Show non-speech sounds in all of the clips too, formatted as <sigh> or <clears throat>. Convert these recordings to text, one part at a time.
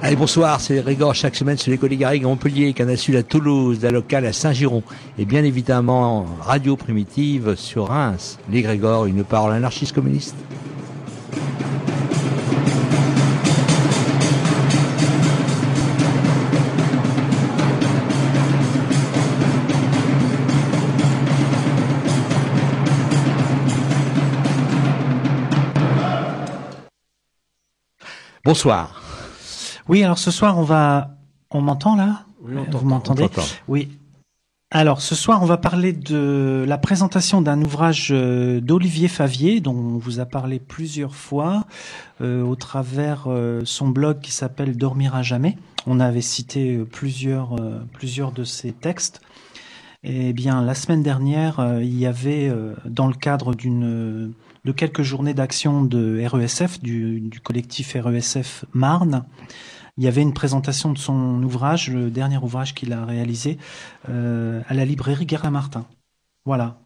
Allez, bonsoir, c'est Régor chaque semaine sur les Garrigues à Montpellier, Canassul à Toulouse, la locale à Saint-Giron et bien évidemment Radio Primitive sur Reims. Les Grégor, une parole anarchiste communiste. Bonsoir. Oui, alors ce soir, on va. On m'entend là? Oui, on Vous m'entendez? Oui. Alors, ce soir, on va parler de la présentation d'un ouvrage euh, d'Olivier Favier, dont on vous a parlé plusieurs fois, euh, au travers euh, son blog qui s'appelle Dormir à jamais. On avait cité plusieurs, euh, plusieurs de ses textes. Eh bien, la semaine dernière, il y avait, dans le cadre d'une de quelques journées d'action de RESF, du, du collectif RESF Marne, il y avait une présentation de son ouvrage, le dernier ouvrage qu'il a réalisé, euh, à la librairie Guerlain-Martin. Voilà.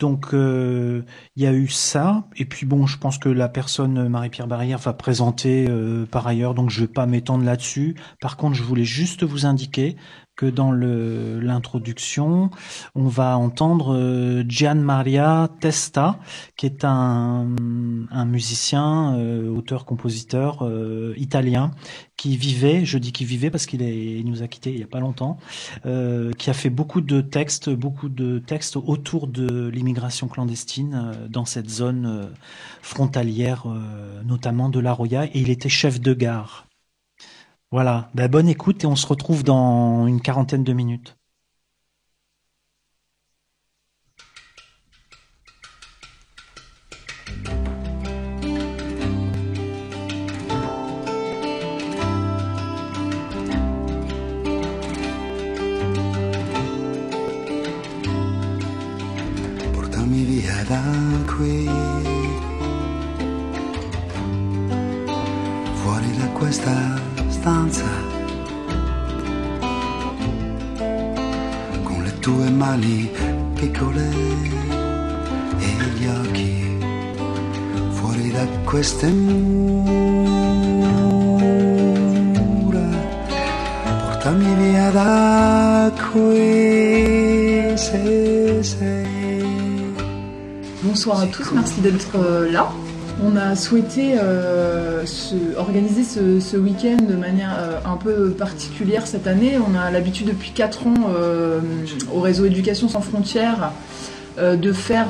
Donc euh, il y a eu ça, et puis bon, je pense que la personne Marie-Pierre Barrière va présenter euh, par ailleurs, donc je vais pas m'étendre là-dessus. Par contre, je voulais juste vous indiquer que dans l'introduction, on va entendre euh, Gian Maria Testa, qui est un, un musicien, euh, auteur-compositeur euh, italien, qui vivait, je dis qu'il vivait parce qu'il il nous a quittés il y a pas longtemps, qui a fait beaucoup de textes, beaucoup de textes autour de l'immigration clandestine dans cette zone frontalière, notamment de la Roya, et il était chef de gare. Voilà, ben, bonne écoute et on se retrouve dans une quarantaine de minutes. Stanza con le tue mani piccole e gli occhi fuori da queste mura portami via da qui se sei Bonsoir à tous, merci d'être euh, là. On a souhaité euh, se, organiser ce, week-end de manière euh, un peu particulière cette année. On a l'habitude depuis 4 ans euh, au réseau Éducation sans frontières de faire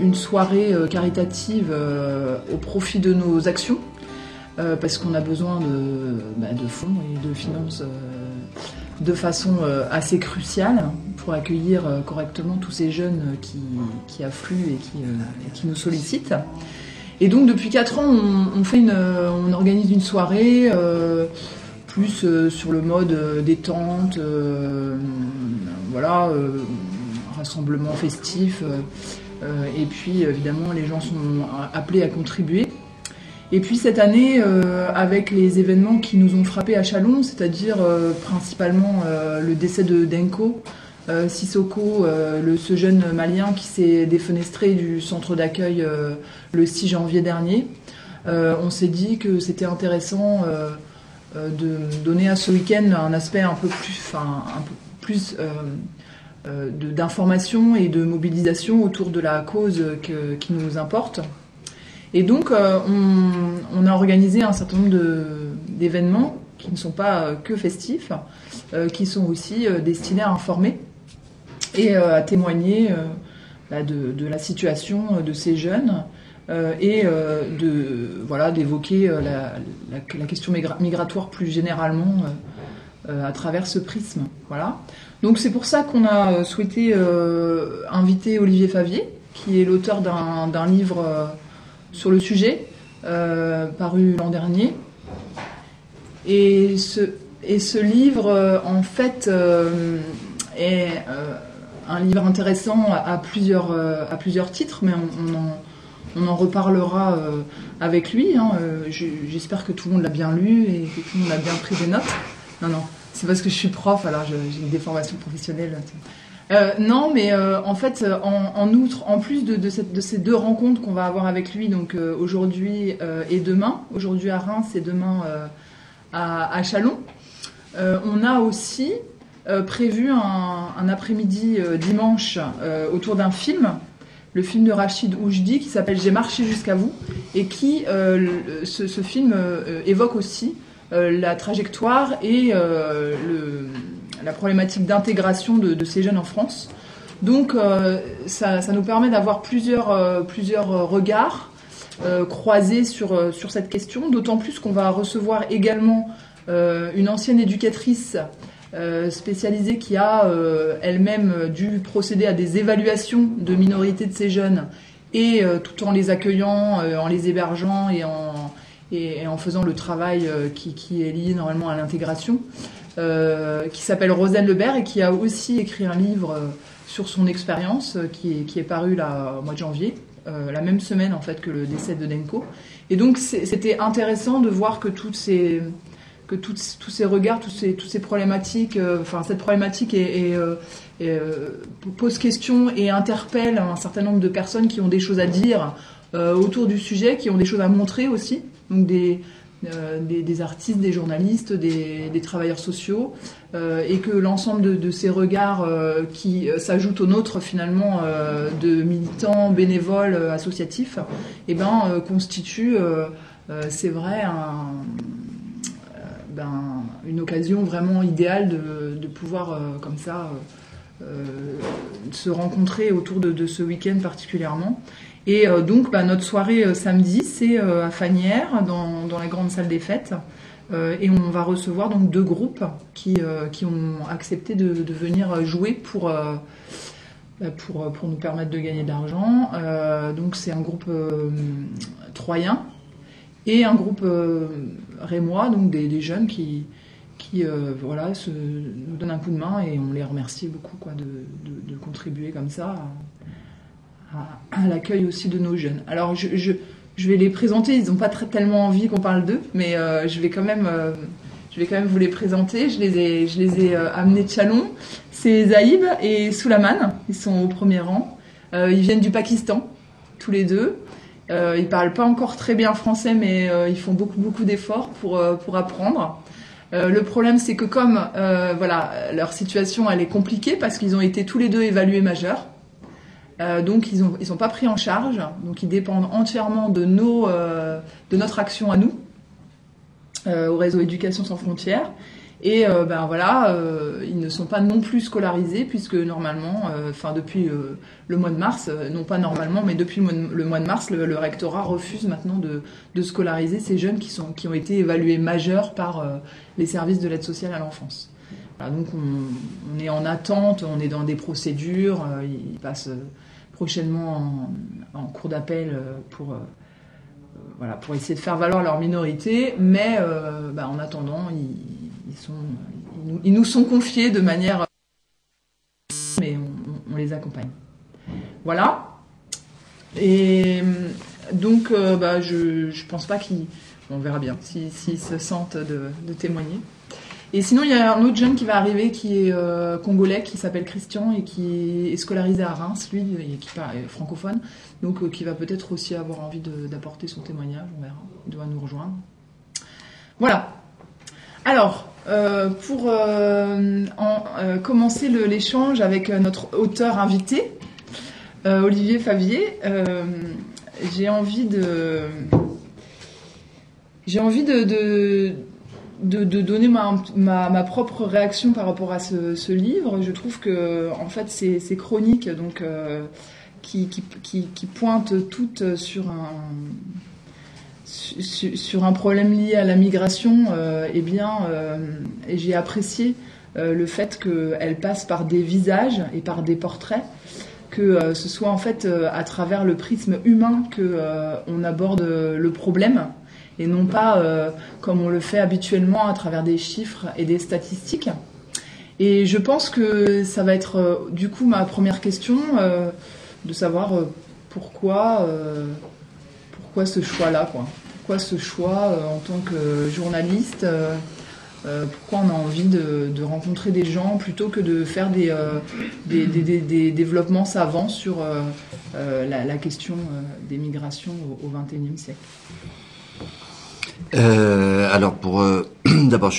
une soirée caritative au profit de nos actions parce qu'on a besoin de, bah, fonds et de finances de façon assez cruciale pour accueillir correctement tous ces jeunes qui, affluent et qui nous sollicitent. Et donc depuis 4 ans, on, fait une, on organise une soirée euh, plus euh, sur le mode euh, détente, voilà, rassemblement festif. et puis évidemment, les gens sont appelés à contribuer. Et puis cette année, euh, avec les événements qui nous ont frappés à Chalon, c'est-à-dire euh, principalement euh, le décès de Denko, Sissoko, le, ce jeune malien qui s'est défenestré du centre d'accueil le 6 janvier dernier, on s'est dit que c'était intéressant de donner à ce week-end un aspect un peu plus, enfin, un peu plus d'information et de mobilisation autour de la cause qui nous importe. Et donc, on, on, a organisé un certain nombre d'événements qui ne sont pas que festifs, qui sont aussi destinés à informer et à témoigner bah, de, la situation de ces jeunes euh, et euh, de voilà d'évoquer euh, la, la, question migratoire plus généralement à travers ce prisme. Voilà. Donc c'est pour ça qu'on a souhaité inviter Olivier Favier, qui est l'auteur d'un livre sur le sujet, paru l'an dernier. Et ce, et ce livre, en fait, est un livre intéressant à, plusieurs, à plusieurs titres, mais on, en reparlera euh, avec lui. Hein, euh, j'espère que tout le monde l'a bien lu et que tout le monde a bien pris des notes. Non, non, c'est parce que je suis prof, alors j'ai une déformation professionnelle. Euh, non, mais en fait, en, outre, en plus de, ces deux rencontres qu'on va avoir avec lui, donc aujourd'hui et demain, aujourd'hui à Reims et demain à, à, Chalon, on a aussi prévu un après-midi dimanche autour d'un film le film de Rachid Oujdi qui s'appelle J'ai marché jusqu'à vous et qui, euh, ce, film euh, évoque aussi euh, la trajectoire et la problématique d'intégration de, ces jeunes en France. Donc ça, nous permet d'avoir plusieurs, plusieurs regards croisés sur, sur cette question, d'autant plus qu'on va recevoir également une ancienne éducatrice euh, spécialisée qui a euh, elle-même dû procéder à des évaluations de minorité de ces jeunes et euh, tout en les accueillant, en les hébergeant et en, faisant le travail qui, est lié normalement à l'intégration, qui s'appelle Rosane Lebert et qui a aussi écrit un livre sur son expérience qui est paru là, au mois de janvier. la même semaine en fait que le décès de Denko. Et donc c'était intéressant de voir que toutes ces, que tous ces regards, ces, toutes ces problématiques, euh, enfin cette problématique euh, euh, pose question et interpelle un certain nombre de personnes qui ont des choses à dire autour du sujet, qui ont des choses à montrer aussi, donc des, des, artistes, des journalistes, des, travailleurs sociaux, et que l'ensemble de, ces regards qui s'ajoutent aux nôtres finalement de militants, bénévoles, associatifs, eh ben, constituent, c'est vrai, un ben, une occasion vraiment idéale de, pouvoir, euh, comme ça, euh, euh, se rencontrer autour de, ce week-end particulièrement. Et donc, ben, notre soirée samedi, c'est à Fanière, dans, la grande salle des fêtes. et on va recevoir donc deux groupes qui, qui ont accepté de, venir jouer pour, pour, pour, nous permettre de gagner de l'argent. donc c'est un groupe troyen et un groupe rémois, donc des, jeunes qui, qui euh, voilà, nous donnent un coup de main et on les remercie beaucoup quoi, de, contribuer comme ça à, l'accueil aussi de nos jeunes. Alors je, vais les présenter, ils n'ont pas très, tellement envie qu'on parle d'eux, mais euh, je, vais quand même, je vais quand même vous les présenter. Je les ai, je les ai amenés de Chalon. C'est Zaïb et Soulaman, ils sont au premier rang. ils viennent du Pakistan, tous les deux. Euh, ils parlent pas encore très bien français, mais euh, ils font beaucoup d'efforts pour euh, apprendre. Euh, le problème, c'est que comme voilà, leur situation elle est compliquée parce qu'ils ont été tous les deux évalués majeurs, donc ils ont sont pas pris en charge, donc ils dépendent entièrement de de notre action à nous au réseau Éducation sans frontières. Et euh, ben voilà, euh, ils ne sont pas non plus scolarisés puisque normalement, euh, enfin depuis le mois de mars, non pas normalement, mais depuis le mois de, mars, le, rectorat refuse maintenant de, scolariser ces jeunes qui, sont, qui ont été évalués majeurs par les services de l'aide sociale à l'enfance. Donc on, est en attente, on est dans des procédures, ils passent prochainement en, en cours d'appel pour voilà, pour essayer de faire valoir leur minorité, mais ben, en attendant, ils, ils, nous, sont confiés de manière. Mais on, les accompagne. Voilà. Et donc, euh, bah, je ne pense pas qu'ils. On verra bien s'ils se sentent de, témoigner. Et sinon, il y a un autre jeune qui va arriver qui est euh, congolais, qui s'appelle Christian et qui est scolarisé à Reims, lui, et qui est francophone, donc euh, qui va peut-être aussi avoir envie d'apporter son témoignage, on verra. Il doit nous rejoindre. Voilà. Alors, euh, pour euh, euh, commencer l'échange avec notre auteur invité, Olivier Favier, j'ai envie de j'ai envie de, de, donner ma, ma, ma propre réaction par rapport à ce, livre. Je trouve que en fait ces, chroniques qui, qui, qui, qui pointent toutes sur un sur, un problème lié à la migration, euh, eh euh, j'ai apprécié euh, le fait qu'elle passe par des visages et par des portraits, que ce soit en fait à travers le prisme humain que on aborde le problème et non pas comme on le fait habituellement à travers des chiffres et des statistiques. Et je pense que ça va être du coup ma première question de savoir pourquoi pourquoi ce choix-là, quoi. Pourquoi ce choix euh, en tant que journaliste euh, euh, Pourquoi on a envie de, rencontrer des gens plutôt que de faire des, développements savants sur la, question des migrations au XXIe siècle? Alors pour <clears throat> d'abord,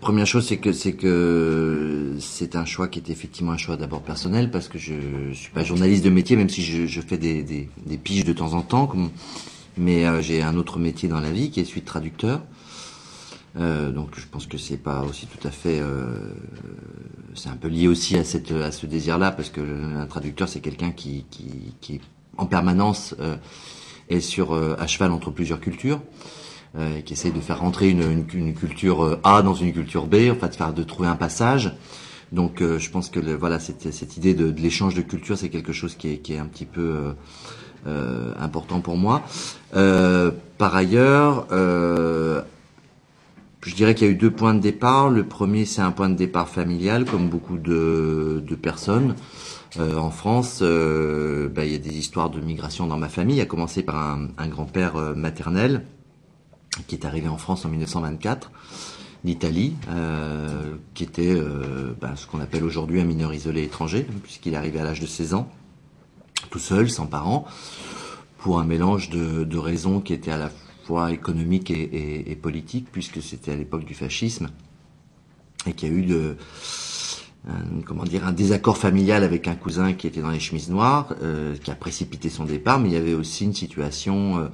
première chose c'est que c'est que c'est un choix qui est effectivement un choix d'abord personnel parce que je, je suis pas journaliste de métier même si je, fais des piges de temps en temps comme, mais euh, j'ai un autre métier dans la vie qui est celui de traducteur. Euh, donc je pense que c'est pas aussi tout à fait euh, c'est un peu lié aussi à cette à ce désir là parce que un traducteur c'est quelqu'un qui, qui qui en permanence euh, est sur euh, à cheval entre plusieurs cultures euh, qui essaye de faire rentrer une, une, une culture A dans une culture B, en fait, de faire de trouver un passage. Donc, euh, je pense que le, voilà, cette, cette idée de, de l'échange de culture, c'est quelque chose qui est, qui est un petit peu euh, euh, important pour moi. Euh, par ailleurs, euh, je dirais qu'il y a eu deux points de départ. Le premier, c'est un point de départ familial, comme beaucoup de, personnes. Euh, en France, euh, bah, il y a des histoires de migration dans ma famille, à commencer par un, grand-père euh, maternel qui est arrivé en France en 1924 d'Italie, qui était bah, ce qu'on appelle aujourd'hui un mineur isolé étranger, puisqu'il est arrivé à l'âge de 16 ans, tout seul, sans parents, pour un mélange de, raisons qui étaient à la fois économiques et, politiques, puisque c'était à l'époque du fascisme, et qu'il y a eu de, un, comment dire, un désaccord familial avec un cousin qui était dans les chemises noires, euh, qui a précipité son départ, mais il y avait aussi une situation... Euh,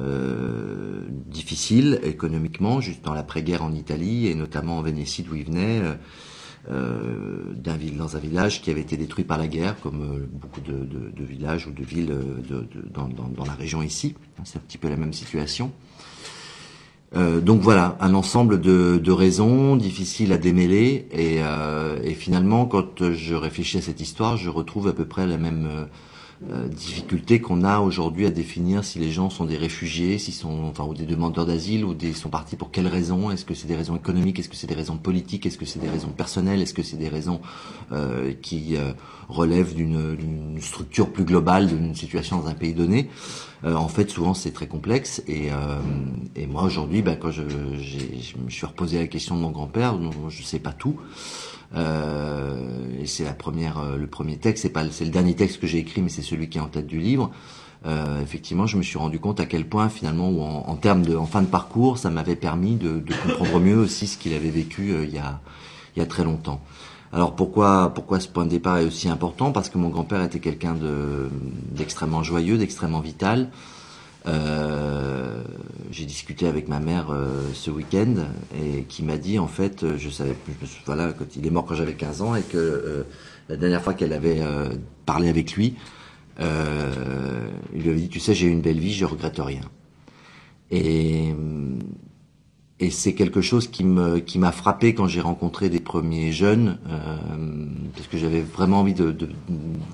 euh, difficile économiquement, juste dans l'après-guerre en Italie et notamment en Vénétie d'où il venait, d'un ville dans un village qui avait été détruit par la guerre, comme euh, beaucoup de, de, de, villages ou de villes de, de, dans, dans, dans, la région ici. C'est un petit peu la même situation. Euh, donc voilà, un ensemble de, de, raisons difficiles à démêler et, euh, et, finalement, quand je réfléchis à cette histoire, je retrouve à peu près la même euh, difficulté qu'on a aujourd'hui à définir si les gens sont des réfugiés, s'ils sont enfin ou des demandeurs d'asile ou des sont partis pour quelles raisons? Est-ce que c'est des raisons économiques? Est-ce que c'est des raisons politiques? Est-ce que c'est des raisons personnelles? Est-ce que c'est des raisons euh, qui euh, relèvent d'une structure plus globale d'une situation dans un pays donné? En fait, souvent c'est très complexe et, moi aujourd'hui, ben, quand je, je me suis reposé la question de mon grand-père, je sais pas tout. Euh, et c'est la première, euh, le premier texte, c'est pas, c'est le dernier texte que j'ai écrit, mais c'est celui qui est en tête du livre. Euh, effectivement, je me suis rendu compte à quel point, finalement, ou en, en termes de, en fin de parcours, ça m'avait permis de, de, comprendre mieux aussi ce qu'il avait vécu il y a, il y a très longtemps. Alors pourquoi, pourquoi ce point de départ est aussi important? Parce que mon grand-père était quelqu'un de, d'extrêmement joyeux, d'extrêmement vital. Euh, j'ai discuté avec ma mère euh, ce week-end et qui m'a dit en fait, je savais, je, voilà, quand il est mort quand j'avais 15 ans et que euh, la dernière fois qu'elle avait parlé avec lui, il lui avait dit, tu sais, j'ai eu une belle vie, je regrette rien. Et et c'est quelque chose qui me qui m'a frappé quand j'ai rencontré des premiers jeunes parce que j'avais vraiment envie de,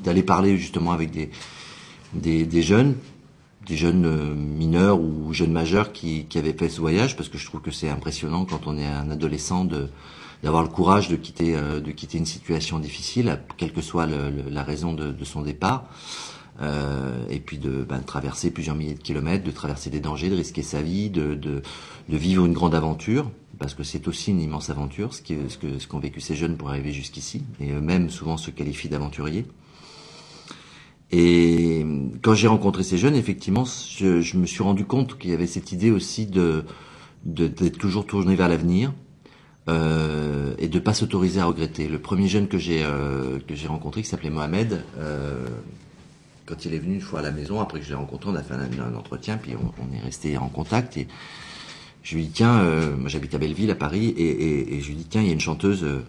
d'aller parler justement avec des des, des jeunes des jeunes euh, mineurs ou jeunes majeurs qui, avaient fait ce voyage parce que je trouve que c'est impressionnant quand on est un adolescent d'avoir le courage de quitter euh, de quitter une situation difficile quelle que soit la raison de, son départ. Euh, et puis de, ben, traverser plusieurs milliers de kilomètres de traverser des dangers de risquer sa vie de, de, vivre une grande aventure parce que c'est aussi une immense aventure ce qui ce que ce qu'ont vécu ces jeunes pour arriver jusqu'ici et eux-mêmes souvent se qualifient d'aventuriers et quand j'ai rencontré ces jeunes, effectivement, je, je, me suis rendu compte qu'il y avait cette idée aussi de d'être toujours tourné vers l'avenir euh, et de pas s'autoriser à regretter. Le premier jeune que j'ai euh, que j'ai rencontré, qui s'appelait Mohamed, euh, quand il est venu une fois à la maison, après que je l'ai rencontré, on a fait un, un entretien, puis on, on, est resté en contact. Et je lui dis tiens, euh, moi j'habite à Belleville, à Paris, et, et, et, je lui dis tiens, il y a une chanteuse euh,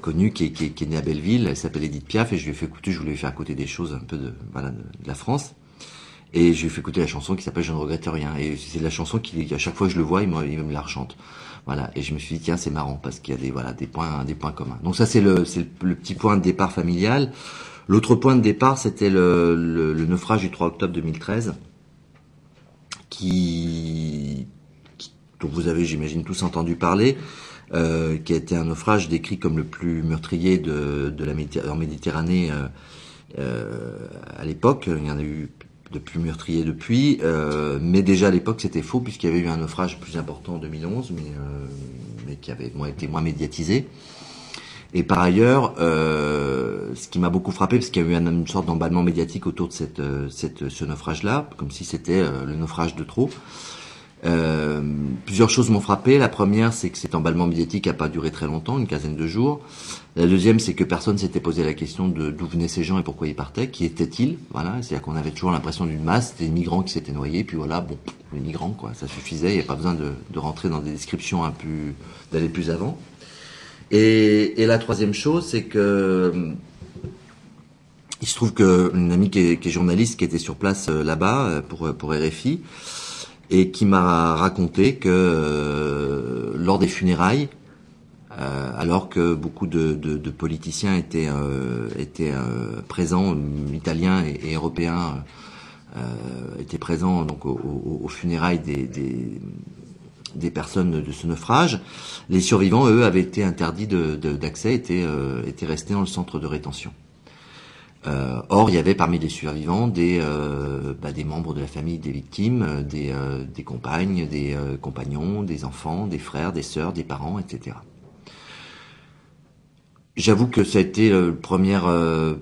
connue qui est, qui, est, qui est, née à Belleville, elle s'appelle Edith Piaf, et je lui ai fait écouter, je voulais lui faire écouter des choses un peu de voilà de, de la France. Et je lui ai fait écouter la chanson qui s'appelle Je ne regrette rien. Et c'est la chanson qui, à chaque fois que je le vois, il me, il me la rechante. Voilà. Et je me suis dit, tiens, c'est marrant parce qu'il y a des, voilà, des points, des points communs. Donc ça, c'est le, c'est le, le, petit point de départ familial. L'autre point de départ, c'était le, le, le, naufrage du 3 octobre 2013, qui, qui dont vous avez, j'imagine, tous entendu parler, euh, qui a été un naufrage décrit comme le plus meurtrier de, de la en Méditerranée euh, euh, à l'époque. Il y en a eu de plus meurtrier depuis, euh, mais déjà à l'époque c'était faux puisqu'il y avait eu un naufrage plus important en 2011, mais, mais qui avait moins, été moins médiatisé. Et par ailleurs, euh, ce qui m'a beaucoup frappé, parce qu'il y a eu une, sorte d'emballement médiatique autour de cette, ce naufrage-là, comme si c'était le naufrage de trop. Euh, plusieurs choses m'ont frappé. La première, c'est que cet emballement médiatique n'a pas duré très longtemps, une quinzaine de jours. La deuxième, c'est que personne s'était posé la question de d'où venaient ces gens et pourquoi ils partaient, qui étaient-ils? Voilà, c'est-à-dire qu'on avait toujours l'impression d'une masse, des migrants qui s'étaient noyés, puis voilà, bon, les migrants, quoi, ça suffisait. Il n'y a pas besoin de, de, rentrer dans des descriptions un peu, d'aller plus avant. Et, et, la troisième chose, c'est que il se trouve qu'une amie qui est, qui est, journaliste, qui était sur place euh, là-bas pour pour RFI et qui m'a raconté que euh, lors des funérailles, euh, alors que beaucoup de, de, de politiciens étaient, euh, présents, italiens et, européens étaient présents donc aux, funérailles des, personnes de ce naufrage, les survivants, eux, avaient été interdits d'accès, euh, étaient restés dans le centre de rétention. Euh, or, il y avait parmi les survivants des, euh, bah, des membres de la famille des victimes, euh, des, des compagnes, des compagnons, des enfants, des frères, des sœurs, des parents, etc. J'avoue que ça a été la première,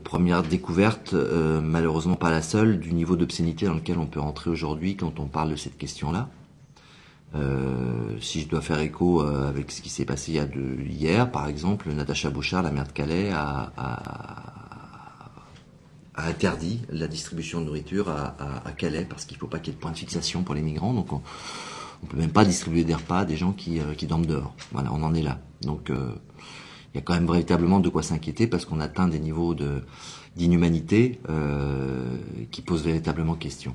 première découverte, malheureusement pas la seule, du niveau d'obscénité dans lequel on peut rentrer aujourd'hui quand on parle de cette question-là. si je dois faire écho avec ce qui s'est passé il y a de, hier, par exemple, Natacha Bouchard, la mère de Calais, a, a a interdit la distribution de nourriture à, Calais parce qu'il ne faut pas qu'il y ait de point de fixation pour les migrants. Donc on ne peut même pas distribuer des repas à des gens qui, euh, dorment dehors. Voilà, on en est là. Donc euh, il y a quand même véritablement de quoi s'inquiéter parce qu'on atteint des niveaux d'inhumanité euh, qui posent véritablement question.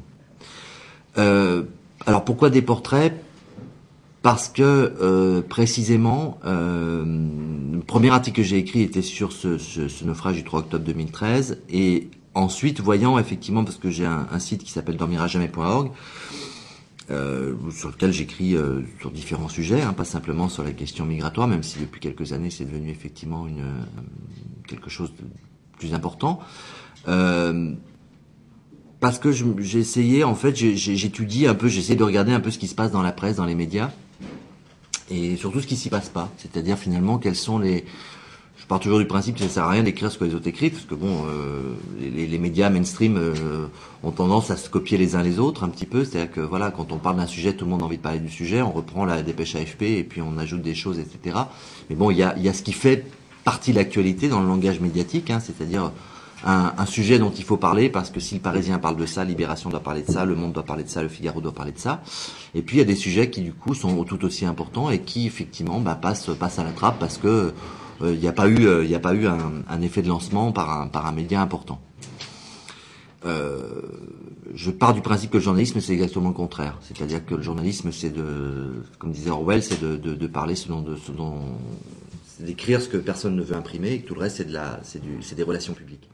Alors pourquoi des portraits? Parce que précisément, le premier article que j'ai écrit était sur ce, naufrage du 3 octobre 2013, et ensuite, voyant effectivement, parce que j'ai un, site qui s'appelle dormirajamais.org, euh, sur lequel j'écris euh, sur différents sujets, hein, pas simplement sur la question migratoire, même si depuis quelques années c'est devenu effectivement une, quelque chose de plus important. Euh, parce que j'ai essayé, en fait, j'étudie un peu, j'essaie de regarder un peu ce qui se passe dans la presse, dans les médias, et surtout ce qui s'y passe pas. C'est-à-dire finalement quels sont les, je pars toujours du principe que ça sert à rien d'écrire ce que les autres écrivent, parce que bon, euh, les, médias mainstream euh, ont tendance à se copier les uns les autres un petit peu. C'est-à-dire que voilà, quand on parle d'un sujet, tout le monde a envie de parler du sujet, on reprend la dépêche AFP et puis on ajoute des choses, etc. Mais bon, il y a, ce qui fait partie de l'actualité dans le langage médiatique, hein, c'est-à-dire un, sujet dont il faut parler parce que si le Parisien parle de ça, Libération doit parler de ça, Le Monde doit parler de ça, Le Figaro doit parler de ça. Et puis il y a des sujets qui du coup sont tout aussi importants et qui effectivement bah, passent à la trappe parce que il euh, n'y a pas eu, il euh, a pas eu un, effet de lancement par un, par un média important. Euh, je pars du principe que le journalisme c'est exactement le contraire, c'est-à-dire que le journalisme c'est de, comme disait Orwell, c'est de, de, de, parler de, ce dont, d'écrire ce que personne ne veut imprimer et que tout le reste c'est de la, c'est du, c'est des relations publiques.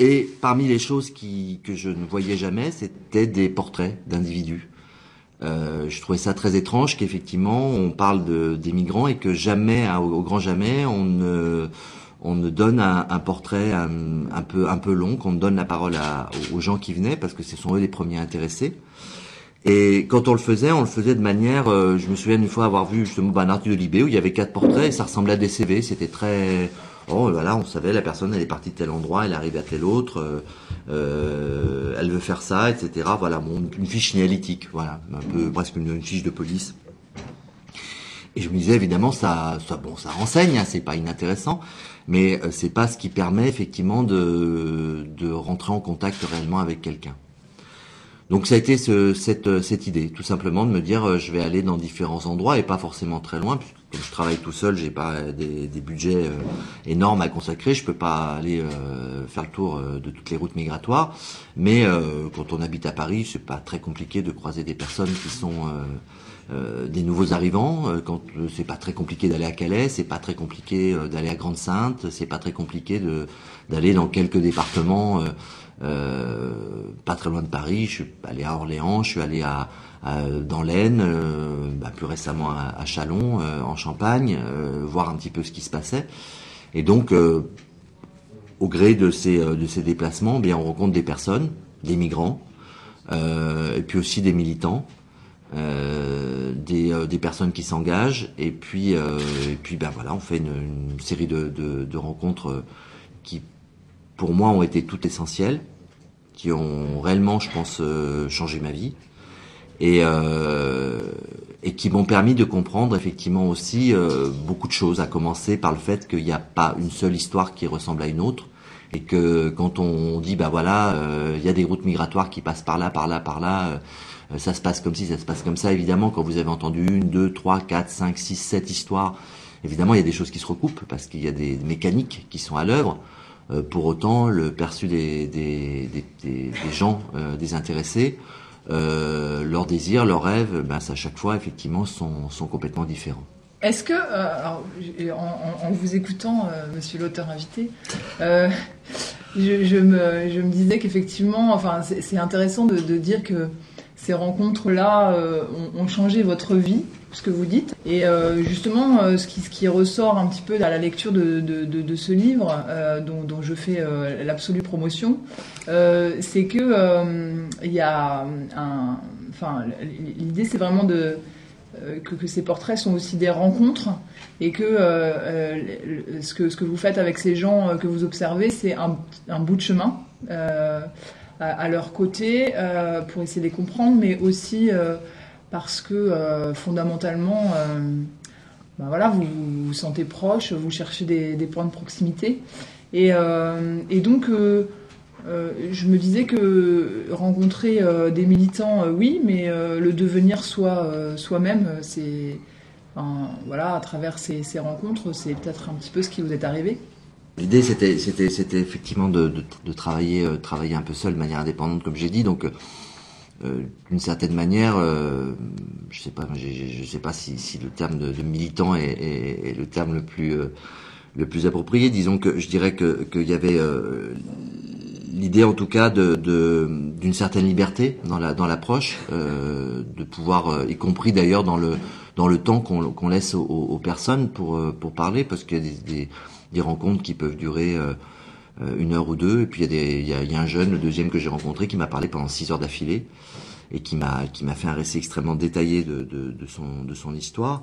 Et parmi les choses qui, que je ne voyais jamais, c'était des portraits d'individus. Euh, je trouvais ça très étrange qu'effectivement on parle de, des migrants et que jamais, au, grand jamais, on ne, on ne donne un, un portrait un, un, peu, un peu long, qu'on donne la parole à, aux gens qui venaient parce que ce sont eux les premiers intéressés. Et quand on le faisait, on le faisait de manière, euh, je me souviens une fois avoir vu justement bah, un article de Libé où il y avait quatre portraits et ça ressemblait à des CV, c'était très, oh voilà, on savait la personne elle est partie de tel endroit, elle arrive à tel autre, euh, euh, elle veut faire ça, etc. Voilà, bon, une fiche néolithique, voilà, un peu presque une, une fiche de police. Et je me disais évidemment ça, ça bon, ça renseigne, hein, c'est pas inintéressant, mais euh, c'est pas ce qui permet effectivement de de rentrer en contact réellement avec quelqu'un. Donc ça a été ce, cette, cette idée, tout simplement de me dire euh, je vais aller dans différents endroits et pas forcément très loin, puisque je travaille tout seul, j'ai pas des, des budgets euh, énormes à consacrer, je peux pas aller euh, faire le tour euh, de toutes les routes migratoires. Mais quand on habite à Paris, c'est pas très compliqué de croiser des personnes qui sont euh, des nouveaux arrivants. Euh, Quand euh, c'est pas très compliqué d'aller à Calais, c'est pas très compliqué d'aller à Grande-Sainte, c'est pas très compliqué de d'aller dans quelques départements. pas très loin de Paris, je suis allé à Orléans, je suis allé à- dans l'Aisne, euh, bah, plus récemment à, à Chalon, euh, en Champagne, euh, voir un petit peu ce qui se passait. Et donc, euh, au gré de ces, euh, de ces déplacements, eh bien, on rencontre des personnes, des migrants, euh, et puis aussi des militants, euh, des, euh, des personnes qui s'engagent, et puis, euh, et puis ben voilà, on fait une, une série de, de, de rencontres euh, qui, pour moi, ont été toutes essentielles, qui ont réellement, je pense, euh, changé ma vie, et, euh, et qui m'ont permis de comprendre effectivement aussi euh, beaucoup de choses, à commencer par le fait qu'il n'y a pas une seule histoire qui ressemble à une autre, et que quand on dit bah voilà, euh, il y a des routes migratoires qui passent par là, par là, par là, euh, ça se passe comme ci, ça se passe comme ça. Évidemment, quand vous avez entendu une, deux, trois, quatre, cinq, six, sept histoires, évidemment il y a des choses qui se recoupent parce qu'il y a des mécaniques qui sont à l'œuvre. Euh, pour autant, le perçu des, des, des, des, des gens euh, désintéressés, euh, leurs désirs, leurs rêves, ben, à chaque fois, effectivement, sont, sont complètement différents. Est-ce que, euh, en, vous écoutant, euh, monsieur l'auteur invité, je, me, je me disais qu'effectivement, enfin, c'est intéressant de, dire que ces rencontres-là ont, ont changé votre vie, ce que vous dites. Et euh, justement, euh, ce, qui, ressort un petit peu à la lecture de, ce livre, euh, dont, je fais l'absolue promotion, c'est que il y a enfin, l'idée c'est vraiment de que, ces portraits sont aussi des rencontres et que, ce que vous faites avec ces gens que vous observez, c'est un, bout de chemin à, leur côté pour essayer de les comprendre, mais aussi parce que euh, fondamentalement, euh, ben voilà, vous vous sentez proche, vous cherchez des, points de proximité. Et, euh, donc, je me disais que rencontrer des militants, oui, mais le devenir soi, soi-même, c'est. voilà, à travers ces, rencontres, c'est peut-être un petit peu ce qui vous est arrivé. L'idée, c'était, effectivement de, travailler, travailler un peu seul, de manière indépendante, comme j'ai dit. Donc, euh, d'une certaine manière, euh, je sais pas, je sais pas si, le terme de, militant est, est- est le terme le plus, euh, le plus approprié. Disons que je dirais que qu'il y avait l'idée, en tout cas, de, d'une certaine liberté dans la, dans l'approche, de pouvoir, y compris d'ailleurs dans le, dans le temps qu'on, qu'on laisse aux, aux personnes pour, pour parler, parce qu'il y a des, des, rencontres qui peuvent durer une heure ou deux. Et puis il y a des, y a, y a un jeune, le deuxième que j'ai rencontré, qui m'a parlé pendant six heures d'affilée et qui m'a, qui m'a fait un récit extrêmement détaillé de, de, de son, de son histoire.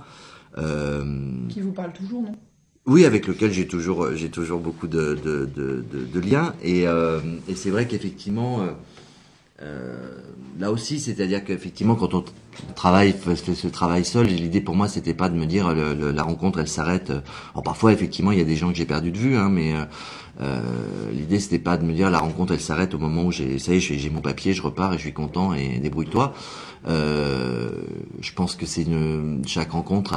Euh, Qui vous parle toujours, non? Oui, avec lequel j'ai toujours, j'ai toujours beaucoup de, de, de, liens. Et, euh, et c'est vrai qu'effectivement, euh, euh, là aussi, c'est-à-dire qu'effectivement, quand on travaille, fait ce travail seul, l'idée pour moi, c'était pas de me dire la rencontre, elle s'arrête. Alors parfois, effectivement, il y a des gens que j'ai perdu de vue, hein, mais euh, euh, l'idée, c'était pas de me dire la rencontre, elle s'arrête au moment où j'ai, ça y j'ai mon papier, je repars et je suis content et débrouille-toi. Euh, je pense que c'est chaque rencontre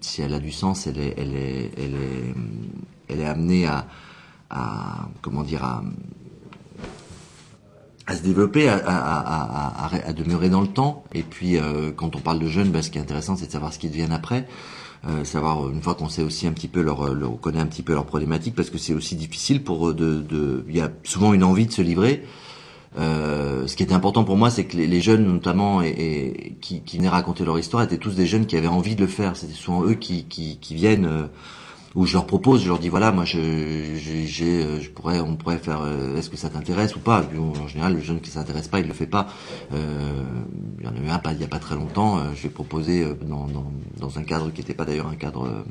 si elle a du sens, elle est amenée à à comment dire à à se développer, à, à, à, à, demeurer dans le temps. Et puis, euh, quand on parle de jeunes, bah, ce qui est intéressant, c'est de savoir ce qu'ils deviennent après. Euh, savoir une fois qu'on sait aussi un petit peu leur, leur on connaît un petit peu leurs problématiques, parce que c'est aussi difficile pour de, de, il y a souvent une envie de se livrer. Euh, ce qui était important pour moi, c'est que les, jeunes, notamment, et, et qui, qui venaient raconter leur histoire, étaient tous des jeunes qui avaient envie de le faire. C'était souvent eux qui, qui, qui viennent. Euh, où je leur propose, je leur dis voilà, moi je, j'ai, je pourrais, on pourrait faire, est-ce que ça t'intéresse ou pas? En général, le jeune qui s'intéresse pas, il le fait pas. Euh, il y en a eu un pas, il y a pas très longtemps, je l'ai proposé dans, dans, dans, un cadre qui n'était pas d'ailleurs un cadre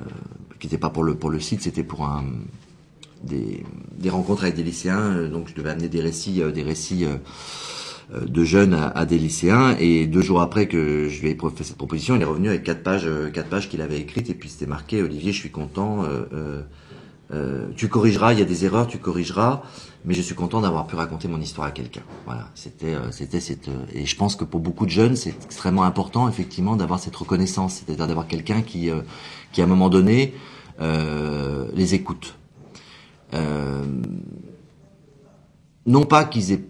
euh, qui n'était pas pour le pour le site, c'était pour un des, des rencontres avec des lycéens. Donc je devais amener des récits, des récits euh, de jeunes à, des lycéens. Et deux jours après que je lui ai fait cette proposition, il est revenu avec quatre pages, euh, quatre pages qu'il avait écrites et puis c'était marqué Olivier, je suis content. Euh, tu corrigeras, il y a des erreurs, tu corrigeras, mais je suis content d'avoir pu raconter mon histoire à quelqu'un. Voilà, c'était, c'était cette, et je pense que pour beaucoup de jeunes, c'est extrêmement important effectivement d'avoir cette reconnaissance, c'est-à-dire d'avoir quelqu'un qui, qui à un moment donné les écoute. non pas qu'ils aient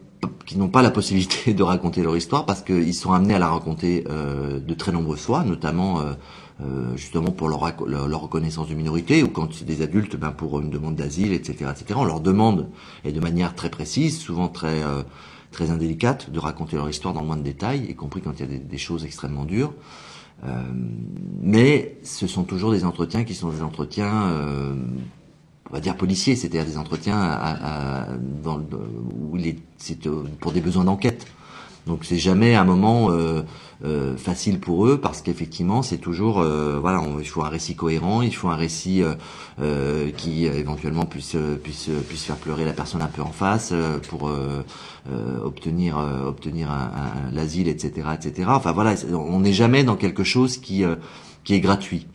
qui n'ont pas la possibilité <laughs> de raconter leur histoire parce qu'ils sont amenés à la raconter euh, de très nombreuses fois, notamment euh, euh, justement pour leur, leur, reconnaissance de minorité ou quand c'est des adultes, ben pour une demande d'asile, etc., etc. On leur demande et de manière très précise, souvent très très indélicate, de raconter leur histoire dans moins de détails, y compris quand il y a des, des choses extrêmement dures. mais ce sont toujours des entretiens qui sont des entretiens on va dire policiers, c'est-à-dire des entretiens à, dans, où il est, c'est euh, pour des besoins d'enquête. Donc c'est jamais un moment euh, euh, facile pour eux parce qu'effectivement c'est toujours voilà il faut un récit cohérent, il faut un récit qui éventuellement puisse puisse puisse faire pleurer la personne un peu en face pour obtenir obtenir l'asile etc etc. Enfin voilà on n'est jamais dans quelque chose qui qui est gratuit.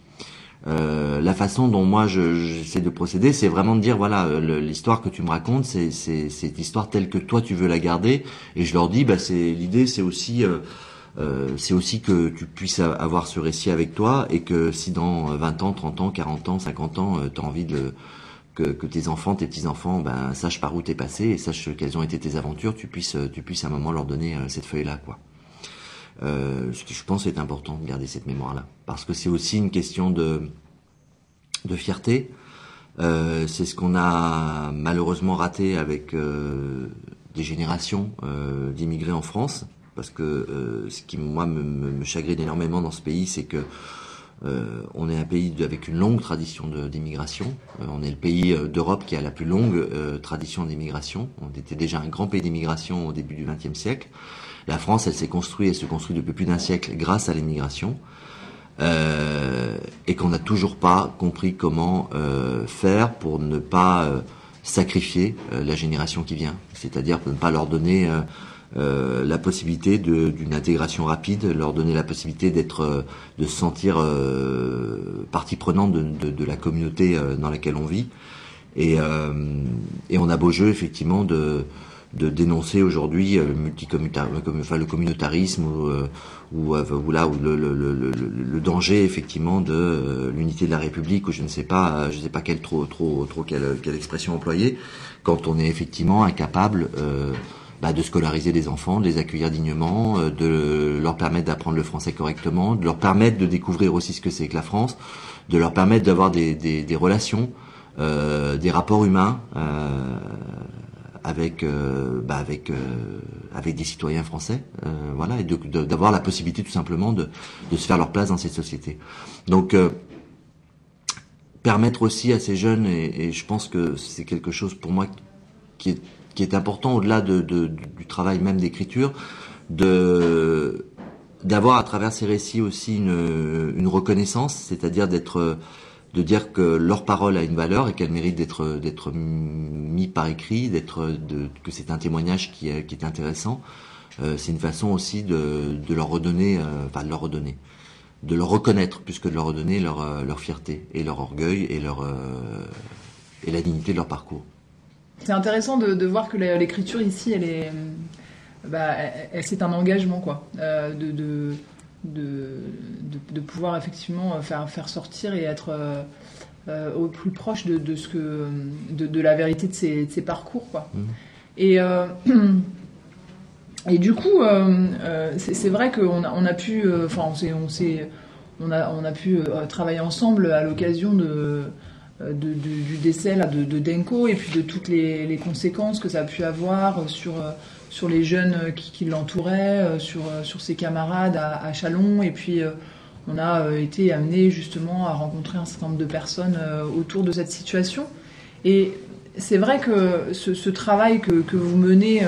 Euh, la façon dont moi j'essaie de procéder, c'est vraiment de dire voilà euh, l'histoire que tu me racontes, c'est cette histoire telle que toi tu veux la garder, et je leur dis bah c'est l'idée, c'est aussi euh, euh, c'est aussi que tu puisses avoir ce récit avec toi et que si dans 20 ans, 30 ans, 40 ans, 50 ans, tu as envie de que, que, tes enfants, tes petits-enfants, ben, sachent par où t'es passé et sachent quelles ont été tes aventures, tu puisses, tu puisses à un moment leur donner cette feuille-là, quoi. Euh, ce qui je pense est important de garder cette mémoire-là. Parce que c'est aussi une question de, de fierté. Euh, c'est ce qu'on a malheureusement raté avec euh, des générations euh, d'immigrés en France. Parce que euh, ce qui moi me, me, chagrine énormément dans ce pays, c'est que euh, on est un pays avec une longue tradition d'immigration. on est le pays d'Europe qui a la plus longue tradition d'immigration. On était déjà un grand pays d'immigration au début du XXe siècle. La France, elle s'est construite, elle se construit depuis plus d'un siècle grâce à l'immigration. Euh, et qu'on n'a toujours pas compris comment euh, faire pour ne pas euh, sacrifier la génération qui vient, c'est-à-dire pour ne pas leur donner la possibilité d'une intégration rapide, leur donner la possibilité d'être, de se sentir partie prenante de, la communauté dans laquelle on vit. Et, et on a beau jeu effectivement de de dénoncer aujourd'hui euh, le le communautarisme ou, euh, ou, euh, ou là où le, le, le, le, danger effectivement de l'unité de la République ou je ne sais pas je ne sais pas quelle trop trop trop quelle, quelle expression employer quand on est effectivement incapable euh, bah, de scolariser des enfants, de les accueillir dignement, de leur permettre d'apprendre le français correctement, de leur permettre de découvrir aussi ce que c'est que la France, de leur permettre d'avoir des, des, des, relations, euh, des rapports humains. Euh, avec euh, bah avec euh, avec des citoyens français, euh, voilà, et d'avoir la possibilité tout simplement de, de se faire leur place dans cette société. Donc permettre aussi à ces jeunes, et, et je pense que c'est quelque chose pour moi qui est, qui est important au-delà de, de, du travail même d'écriture, de d'avoir à travers ces récits aussi une, une reconnaissance, c'est-à-dire d'être de dire que leur parole a une valeur et qu'elle mérite d'être d'être mis par écrit, d'être que c'est un témoignage qui est, intéressant. Euh, c'est une façon aussi de, leur redonner, euh, enfin de leur redonner, de leur reconnaître plus que de leur redonner leur, euh, leur fierté et leur orgueil et leur et la dignité de leur parcours. C'est intéressant de, voir que l'écriture ici, elle est, bah, c'est un engagement quoi, de de, de, pouvoir effectivement faire, faire sortir et être euh, euh, au plus proche de, de ce que, de, la vérité de ses, de ses parcours. Quoi. Mmh. Et, euh, <clears throat> et du coup, c'est vrai qu'on a, on a pu, enfin, on, on, on, a, on a pu travailler ensemble à l'occasion de, de, du décès là, de, Denko et puis de toutes les, les, conséquences que ça a pu avoir sur sur les jeunes qui, qui l'entouraient, euh, sur, euh, sur ses camarades à, à, Chalon. Et puis, euh, on a été amené justement à rencontrer un certain nombre de personnes autour de cette situation. Et c'est vrai que ce, travail que, que, vous menez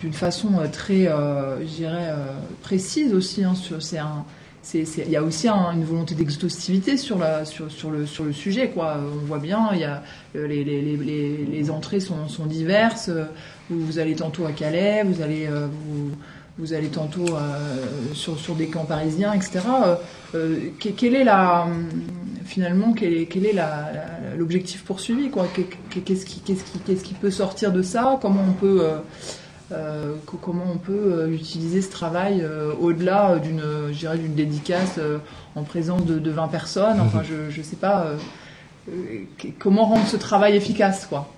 d'une façon très, je dirais, précise aussi, hein, c'est un il y a aussi une volonté d'exhaustivité sur, le, sujet. On voit bien, euh, les, entrées sont, diverses. Vous, vous, allez tantôt à Calais, vous allez, euh, tantôt euh, sur, des camps parisiens, etc. Euh, quelle est finalement, quel est, l'objectif poursuivi Qu'est-ce qui, peut sortir de ça? Comment on peut euh, comment on peut euh, utiliser ce travail euh, au-delà d'une, d'une dédicace en présence de, 20 personnes. Enfin, mhm. je ne sais pas comment rendre ce travail efficace, quoi.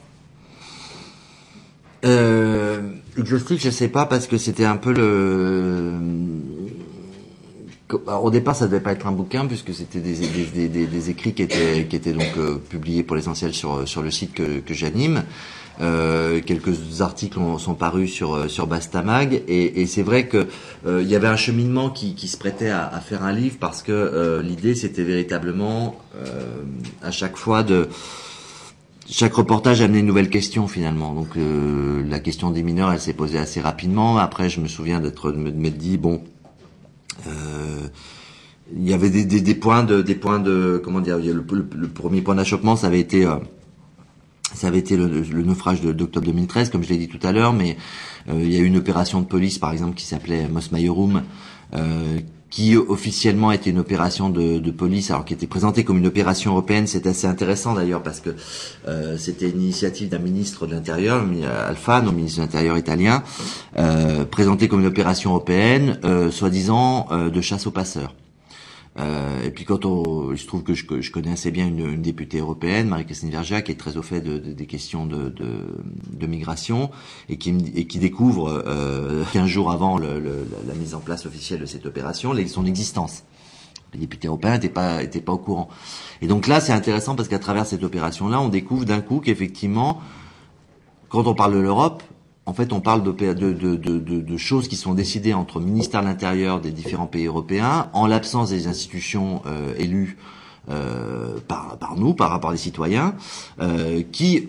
Euh, exhaustif, je sais pas parce que c'était un peu le. au départ, ça devait pas être un bouquin puisque c'était des, écrits qui étaient, qui étaient donc publiés pour l'essentiel sur sur le site que, que j'anime. Euh, quelques articles sont parus sur euh, sur Bastamag et, et c'est vrai que euh, il y avait un cheminement qui, qui se prêtait à, à, faire un livre parce que l'idée c'était véritablement à chaque fois de chaque reportage amenait une nouvelle question finalement. Donc la question des mineurs, elle s'est posée assez rapidement. Après, je me souviens d'être de m'être dit bon, il y avait des, des, des, points de des points de comment dire. Le, le premier point d'achoppement, ça avait été ça avait été le, naufrage d'octobre 2013, comme je l'ai dit tout à l'heure, mais euh, il y a eu une opération de police, par exemple, qui s'appelait Mosmaiorum, euh, qui officiellement était une opération de, de, police, alors qui était présentée comme une opération européenne. C'est assez intéressant d'ailleurs parce que euh, c'était une initiative d'un ministre de l'Intérieur, Alfano, ministre de l'Intérieur italien, euh, présentée comme une opération européenne, euh, soi-disant euh, de chasse aux passeurs. Euh, et puis quand on, il se trouve que je, je connais assez bien une, députée européenne, Marie-Christine Vergia, qui est très au fait de, de, des questions de, de, migration et qui, et qui découvre euh, 15 jours avant le, le, la mise en place officielle de cette opération son existence. Les députés européens n'étaient pas, pas au courant. Et donc là, c'est intéressant parce qu'à travers cette opération-là, on découvre d'un coup qu'effectivement, quand on parle de l'Europe, en fait, on parle de, de, de, choses qui sont décidées entre ministères de l'Intérieur des différents pays européens, en l'absence des institutions euh, élues euh, par, nous, par rapport aux citoyens, euh, qui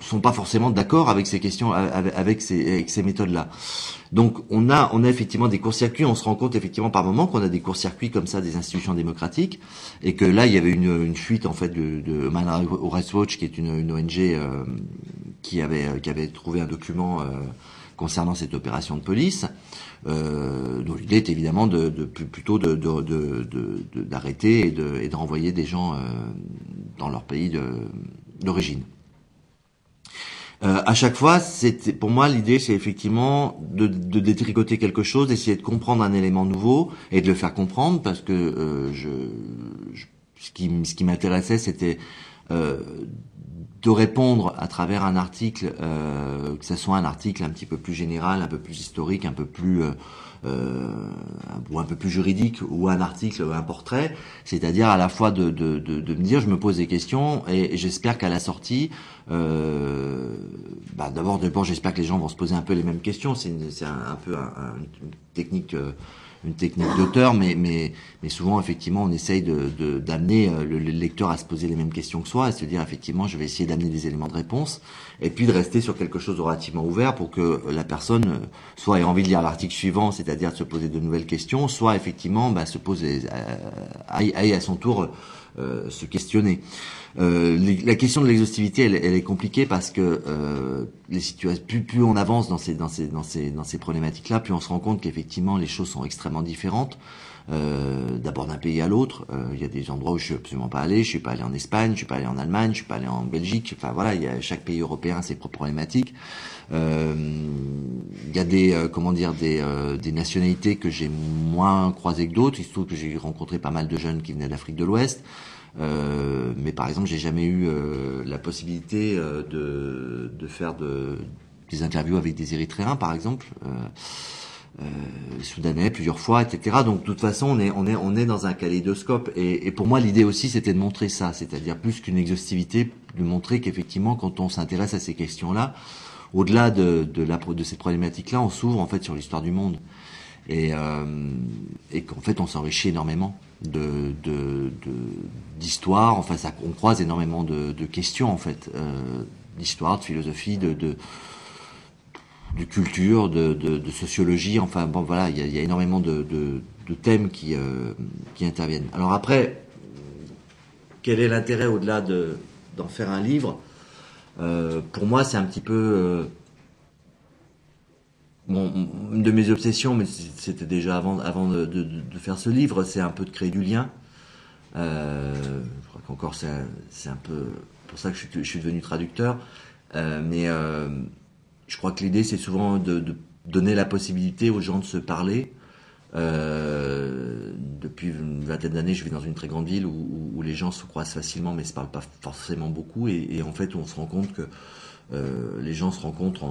sont pas forcément d'accord avec ces questions, avec, ces, avec ces méthodes-là. Donc on a, on a effectivement des courts-circuits, on se rend compte effectivement par moment qu'on a des courts-circuits comme ça des institutions démocratiques, et que là il y avait une, une fuite en fait de, de Rights Watch, qui est une, une ONG euh, qui avait qui avait trouvé un document euh, concernant cette opération de police. Euh, dont l'idée est évidemment de, de plutôt d'arrêter et de, et de renvoyer des gens euh, dans leur pays d'origine. Euh, à chaque fois, pour moi l'idée, c'est effectivement de, de, détricoter quelque chose, d'essayer de comprendre un élément nouveau et de le faire comprendre, parce que euh, je, je, ce qui, ce qui m'intéressait, c'était euh, de répondre à travers un article, euh, que ce soit un article un petit peu plus général, un peu plus historique, un peu plus euh, euh, ou un peu plus juridique, ou un article, un portrait, c'est-à-dire à la fois de, de, de, de, me dire, je me pose des questions, et, j'espère qu'à la sortie, euh, bah d'abord, d'abord, j'espère que les gens vont se poser un peu les mêmes questions. C'est un, un, peu une technique. Euh, une technique d'auteur, mais, mais, mais souvent, effectivement, on essaye d'amener de, d'amener euh, le, lecteur à se poser les mêmes questions que soi, et se dire, effectivement, je vais essayer d'amener des éléments de réponse, et puis de rester sur quelque chose de relativement ouvert pour que la personne euh, soit ait envie de lire l'article suivant, c'est-à-dire de se poser de nouvelles questions, soit effectivement bah, se poser, euh, aille, à son tour euh, se questionner. Euh, la question de l'exhaustivité, elle, elle, est compliquée parce que euh, les situations, plus, plus on avance dans ces, dans ces, dans ces, dans ces problématiques-là, plus on se rend compte qu'effectivement les choses sont extrêmement différentes. Euh, D'abord d'un pays à l'autre, euh, il y a des endroits où je suis absolument pas allé. Je suis pas allé en Espagne, je suis pas allé en Allemagne, je suis pas allé en Belgique. Enfin voilà, il y chaque pays européen ses propres problématiques. Euh, il y a des comment dire des, nationalités que j'ai moins croisées que d'autres. Il se trouve que j'ai rencontré pas mal de jeunes qui venaient d'Afrique de l'Ouest. Mais par exemple, j'ai jamais eu la possibilité de, de faire de, des interviews avec des Érythréens, par exemple, Soudanais plusieurs fois, etc. Donc de toute façon, on est dans un kaléidoscope. Et, et pour moi, l'idée aussi, c'était de montrer ça, c'est-à-dire plus qu'une exhaustivité, de montrer qu'effectivement, quand on s'intéresse à ces questions-là, au-delà de, de, la, de cette problématique-là, on s'ouvre en fait sur l'histoire du monde. et, euh, et qu'en fait on s'enrichit énormément de de- d'histoire. enfin, on croise énormément de, questions en fait, euh, d'histoire, de philosophie, de de culture, de, sociologie. Enfin bon, voilà, il y a, énormément de, thèmes qui euh, qui interviennent. Alors après, quel est l'intérêt au-delà de d'en faire un livre? Euh, Pour moi, c'est un petit peu euh, une de mes obsessions, mais c'était déjà avant, avant de, faire ce livre, c'est un peu de créer du lien. Je crois qu'encore c'est un- un peu pour ça que je suis, je suis devenu traducteur. Mais je crois que l'idée, c'est souvent de, donner la possibilité aux gens de se parler. Euh, depuis une vingtaine d'années, je vis dans une très grande ville où, les gens se croisent facilement, mais se parlent pas forcément beaucoup. Et, en fait, on se rend compte que euh, les gens se rencontrent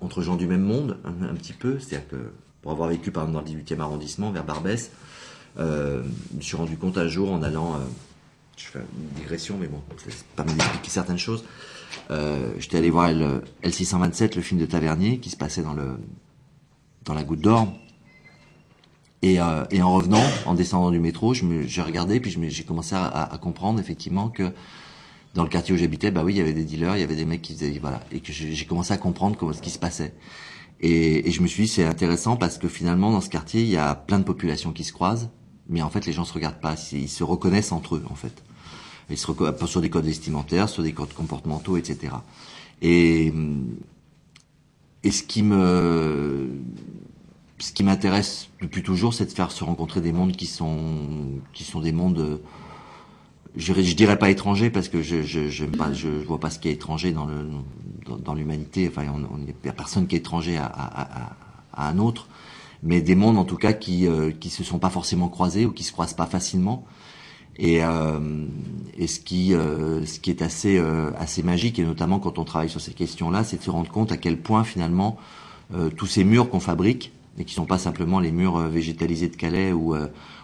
entre gens du même monde, un, petit peu. C'est-à-dire que pour avoir vécu par exemple dans le 18e arrondissement, vers Barbès, euh, je me suis rendu compte un jour en allant, je fais une digression, mais bon, c'est pas m'expliquer certaines choses. Euh, J'étais allé voir L, L627, le film de Tavernier, qui se passait dans le dans la Goutte d'Or. Et, euh, et en revenant, en descendant du métro, je me- j'ai regardé, puis je j'ai commencé à, à- à comprendre effectivement que dans le quartier où j'habitais, bah oui, il y avait des dealers, il y avait des mecs qui faisaient, voilà, et que j'ai commencé à comprendre comment ce qui se passait. Et, et je me suis dit, c'est intéressant parce que finalement, dans ce quartier, il y a plein de populations qui se croisent, mais en fait, les gens se regardent pas, ils se reconnaissent entre eux, en fait. Sur des codes vestimentaires, sur des codes comportementaux, etc. Et, ce qui m'intéresse depuis toujours, c'est de faire se rencontrer des mondes qui sont, des mondes, je, je dirais pas étrangers parce que je, je, vois pas ce qui est étranger dans l'humanité. Enfin, on, a personne qui est étranger à un autre, mais des mondes en tout cas qui, euh, qui se sont pas forcément croisés ou qui se croisent pas facilement. Et, euh, et ce qui, euh, ce qui est assez, euh, assez magique, et notamment quand on travaille sur ces questions-là, c'est de se rendre compte à quel point finalement tous ces murs qu'on fabrique, et qui sont pas simplement les murs végétalisés de Calais ou,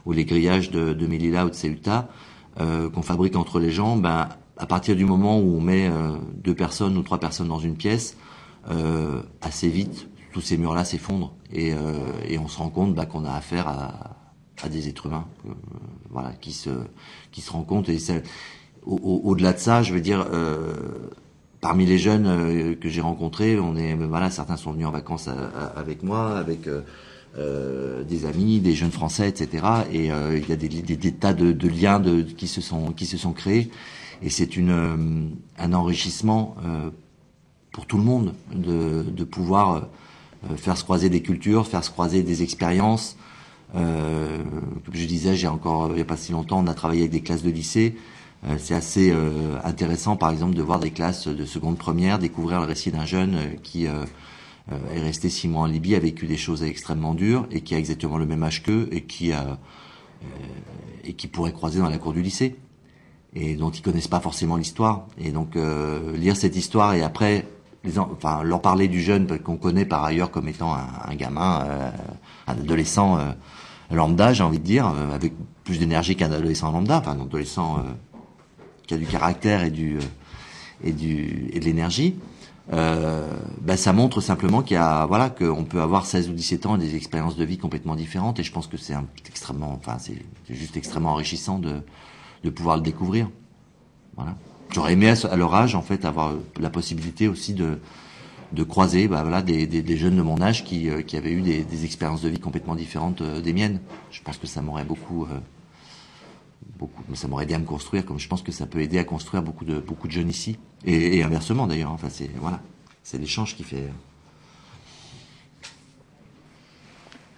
ou les grillages de, de Melilla ou de Ceuta, qu'on fabrique entre les gens, ben, à partir du moment où on met deux personnes ou trois personnes dans une pièce, euh, assez vite, tous ces murs-là s'effondrent. Et, euh, et on se rend compte ben, qu'on a affaire à, à des êtres humains, euh, voilà, qui se qui se rencontrent et ça- au- au-delà de ça, je veux dire, euh, parmi les jeunes euh, que j'ai rencontrés, on est voilà, certains sont venus en vacances à- avec moi, avec euh, euh, des amis, des jeunes français, etc. Et euh, il y a des, des, tas de, de liens de, qui se sont qui se sont créés et c'est une euh, un enrichissement euh, pour tout le monde de, de pouvoir euh, faire se croiser des cultures, faire se croiser des expériences. Euh, comme je disais, j'ai encore il n'y a pas si longtemps, on a travaillé avec des classes de lycée. Euh, c'est assez euh, intéressant, par exemple, de voir des classes de seconde première découvrir le récit d'un jeune euh, qui euh, est resté six mois en Libye, a vécu des choses extrêmement dures et qui a exactement le même âge qu'eux et qui a et qui pourrait croiser dans la cour du lycée et dont ils connaissent pas forcément l'histoire. Et donc lire cette histoire et après les en- enfin leur parler du jeune qu'on connaît par ailleurs comme étant un, un gamin, un adolescent lambda, j'ai envie de dire, euh, avec plus d'énergie qu'un adolescent lambda, enfin un adolescent euh, qui a du caractère et du euh, et du et de l'énergie. Ben, ça montre simplement qu'il y a voilà qu'on peut avoir 16 ou 17 ans et des expériences de vie complètement différentes et je pense que c'est extrêmement enfin c'est juste extrêmement enrichissant de de pouvoir le découvrir. Voilà. J'aurais aimé à, à leur âge en fait avoir la possibilité aussi de de croiser bah, voilà des, jeunes de mon âge qui euh, qui avaient eu des, expériences de vie complètement différentes euh, des miennes. Je pense que ça m'aurait beaucoup euh, ça m'aurait aidé à me construire comme je pense que ça peut aider à construire beaucoup de beaucoup de jeunes ici et, inversement d'ailleurs. Enfin c'est voilà l'échange qui fait.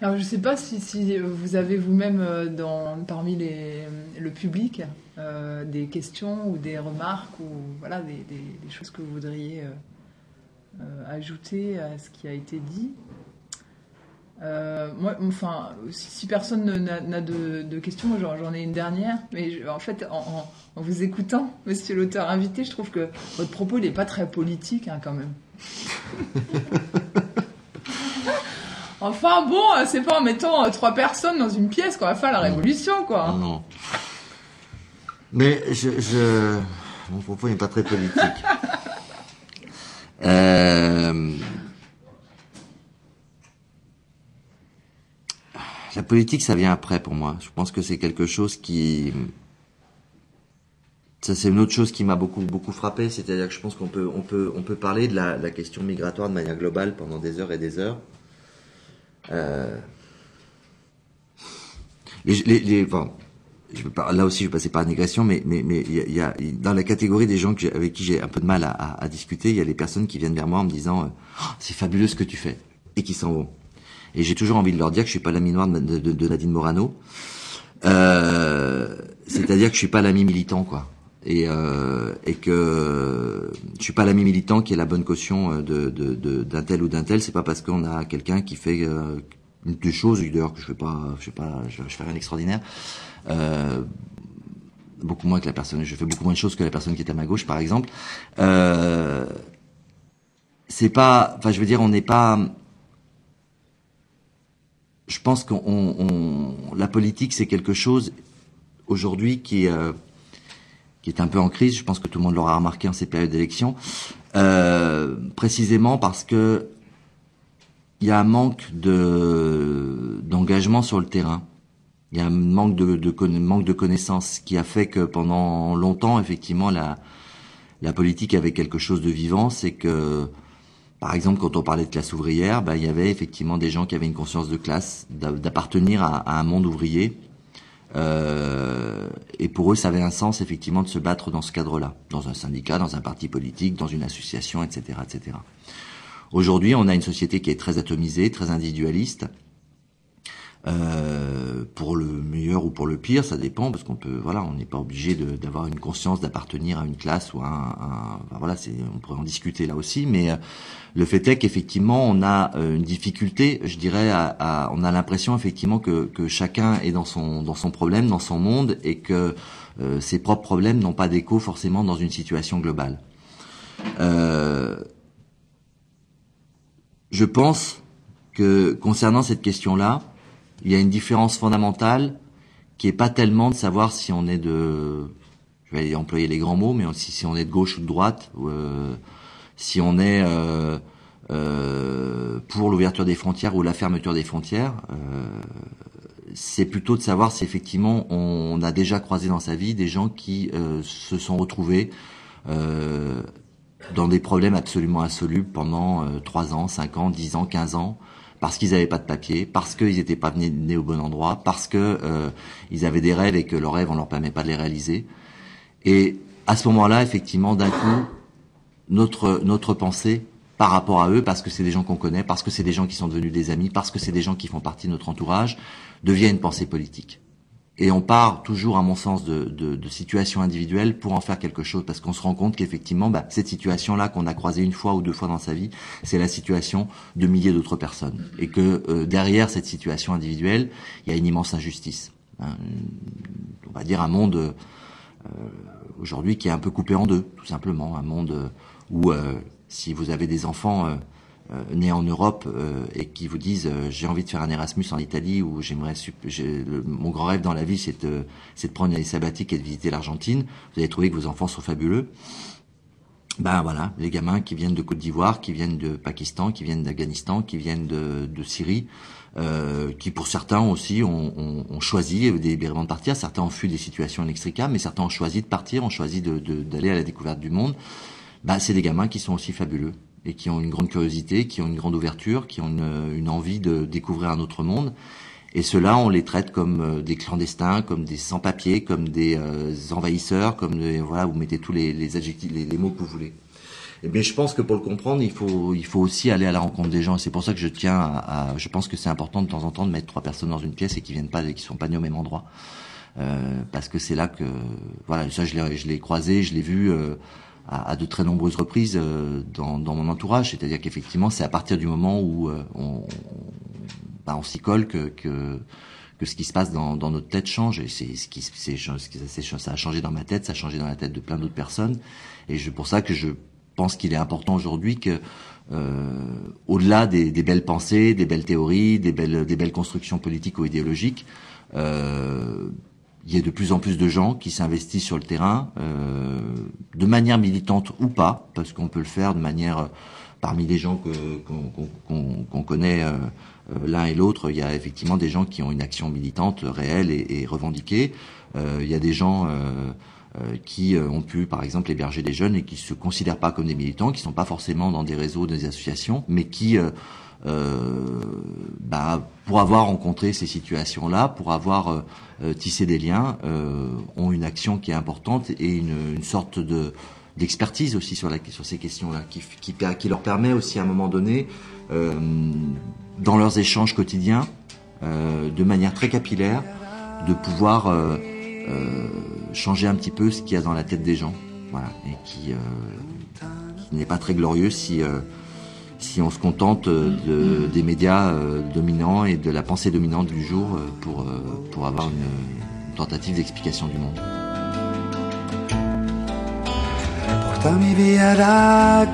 Alors je sais pas si, vous avez vous-même parmi les, le public des questions ou des remarques ou voilà des, choses que vous voudriez ajouter à ce qui a été dit. Euh, moi, enfin, si, personne ne- n'a de, de questions, j'en ai une dernière. Mais je- en fait, en, en- en vous écoutant, Monsieur l'auteur invité, je trouve que votre propos n'est pas très politique, hein, quand même. <laughs> Enfin bon, euh, c'est pas en mettant euh, trois personnes dans une pièce qu'on va faire la révolution, quoi. Non. Mais je, je... mon propos n'est pas très politique. <laughs> Euh, politique, ça vient après pour moi. Je pense que c'est quelque chose qui ça c'est une autre chose qui m'a beaucoup beaucoup frappé, c'est-à-dire que je pense qu'on peut on peut on peut parler de la, la, question migratoire de manière globale pendant des heures et des heures. Euh, les, je pas, là aussi je vais passer par négation, mais mais mais il y a, dans la catégorie des gens avec qui j'ai un peu de mal à, à, à, discuter, il y a les personnes qui viennent vers moi en me disant oh, c'est fabuleux ce que tu fais et qui s'en vont. Et j'ai toujours envie de leur dire que je suis pas l'ami noir de, de, de, Nadine Morano. Euh, C'est-à-dire que je suis pas l'ami militant, quoi et, euh, et que je suis pas l'ami militant qui est la bonne caution euh, de, d'un tel ou d'un tel. C'est pas parce qu'on a quelqu'un qui fait euh, des choses d'ailleurs que je fais pas, je fais pas, je fais rien d'extraordinaire. Euh, beaucoup moins que la personne, je fais beaucoup moins de choses que la personne qui est à ma gauche, par exemple. Euh, c'est pas, enfin, je veux dire, on n'est pas. Je pense qu'on, on, la politique, c'est quelque chose aujourd'hui qui euh, qui est un peu en crise. Je pense que tout le monde l'aura remarqué en ces périodes d'élection, précisément parce que il y a un manque de d'engagement sur le terrain. Il y a un manque de, de manque de connaissances qui a fait que pendant longtemps, effectivement, la la politique avait quelque chose de vivant, c'est que par exemple, quand on parlait de classe ouvrière, ben, il y avait effectivement des gens qui avaient une conscience de classe, d'appartenir à, à, un monde ouvrier, euh, et pour eux, ça avait un sens effectivement de se battre dans ce cadre-là, dans un syndicat, dans un parti politique, dans une association, etc., etc. Aujourd'hui, on a une société qui est très atomisée, très individualiste, euh, pour le meilleur ou pour le pire, ça dépend parce qu'on peut, voilà, on n'est pas obligé d'avoir une conscience d'appartenir à une classe ou à un, voilà, c'est, on pourrait en discuter là aussi, mais euh, le fait est qu'effectivement, on a euh, une difficulté, je dirais, à, on a l'impression effectivement que, que chacun est dans son dans son problème, dans son monde, et que ses propres problèmes n'ont pas d'écho forcément dans une situation globale. je pense que concernant cette question-là, il y a une différence fondamentale qui est pas tellement de savoir si on est de, je vais employer les grands mots, mais aussi si on est de gauche ou de droite, ou, euh, si on est euh, euh, pour l'ouverture des frontières ou la fermeture des frontières. Euh, c'est plutôt de savoir si effectivement on a déjà croisé dans sa vie des gens qui euh, se sont retrouvés euh, dans des problèmes absolument insolubles pendant 3 ans, 5 ans, 10 ans, 15 ans, parce qu'ils n'avaient pas de papier, parce qu'ils n'étaient pas nés au bon endroit, parce que euh, ils avaient des rêves et que leurs rêves on leur permet pas de les réaliser. Et à ce moment-là, effectivement, d'un coup, notre notre pensée par rapport à eux, parce que c'est des gens qu'on connaît, parce que c'est des gens qui sont devenus des amis, parce que c'est des gens qui font partie de notre entourage, devient une pensée politique. Et on part toujours, à mon sens, de, de, de situations individuelles pour en faire quelque chose, parce qu'on se rend compte qu'effectivement, bah, cette situation-là qu'on a croisée une fois ou deux fois dans sa vie, c'est la situation de milliers d'autres personnes, et que euh, derrière cette situation individuelle, il y a une immense injustice. Hein, on va dire un monde euh, aujourd'hui qui est un peu coupé en deux, tout simplement, un monde où euh, si vous avez des enfants euh, nés en Europe euh, et qui vous disent euh, j'ai envie de faire un Erasmus en Italie ou j'aimerais mon grand rêve dans la vie c'est de, de prendre une année sabbatique et de visiter l'Argentine, vous allez trouver que vos enfants sont fabuleux. Ben voilà, les gamins qui viennent de Côte d'Ivoire, qui viennent de Pakistan, qui viennent d'Afghanistan, qui viennent de, de Syrie, euh, qui pour certains aussi ont, ont, ont choisi délibérément de partir. Certains ont fui des situations inextricables, mais certains ont choisi de partir, ont choisi d'aller de, de, à la découverte du monde. Ben, c'est des gamins qui sont aussi fabuleux et qui ont une grande curiosité, qui ont une grande ouverture, qui ont une, une envie de découvrir un autre monde. Et ceux-là, on les traite comme euh, des clandestins, comme des sans-papiers, comme des euh, envahisseurs, comme des, voilà, vous mettez tous les, les adjectifs, les, les, mots que vous voulez. Eh bien, je pense que pour le comprendre, il faut, il faut aussi aller à la rencontre des gens. Et c'est pour ça que je tiens à, à je pense que c'est important de temps en temps de mettre trois personnes dans une pièce et qui viennent pas, qui sont pas nés au même endroit. Euh, parce que c'est là que, voilà, ça je l'ai, je l'ai croisé, je l'ai vu. Euh, à, à, de très nombreuses reprises euh, dans, dans, mon entourage. C'est-à-dire qu'effectivement, c'est à partir du moment où euh, on, bah, on s'y colle que, que, que ce qui se passe dans, dans notre tête change. Et c'est ce qui, c'est, ça a changé dans ma tête, ça a changé dans la tête de plein d'autres personnes. Et c'est pour ça que je pense qu'il est important aujourd'hui que euh, au-delà des, des, belles pensées, des belles théories, des belles, des belles constructions politiques ou idéologiques, euh, il y a de plus en plus de gens qui s'investissent sur le terrain, euh, de manière militante ou pas, parce qu'on peut le faire de manière parmi les gens qu'on connaît euh, euh, l'un et l'autre, il y a effectivement des gens qui ont une action militante réelle et, et revendiquée. Euh, il y a des gens euh, euh, qui euh, ont pu, par exemple, héberger des jeunes et qui se considèrent pas comme des militants, qui sont pas forcément dans des réseaux, des associations, mais qui euh, euh, bah, pour avoir rencontré ces situations-là, pour avoir euh, euh, tissé des liens, euh, ont une action qui est importante et une, sorte de d'expertise aussi sur, ces questions-là, qui, leur permet aussi à un moment donné, euh, dans leurs échanges quotidiens, euh, de manière très capillaire, de pouvoir euh, euh, changer un petit peu ce qu'il y a dans la tête des gens, voilà, et qui, euh, qui n'est pas très glorieux si euh, si on se contente de, des médias euh, dominants et de la pensée dominante du jour euh, pour, euh, pour avoir une, tentative d'explication du monde. Qui la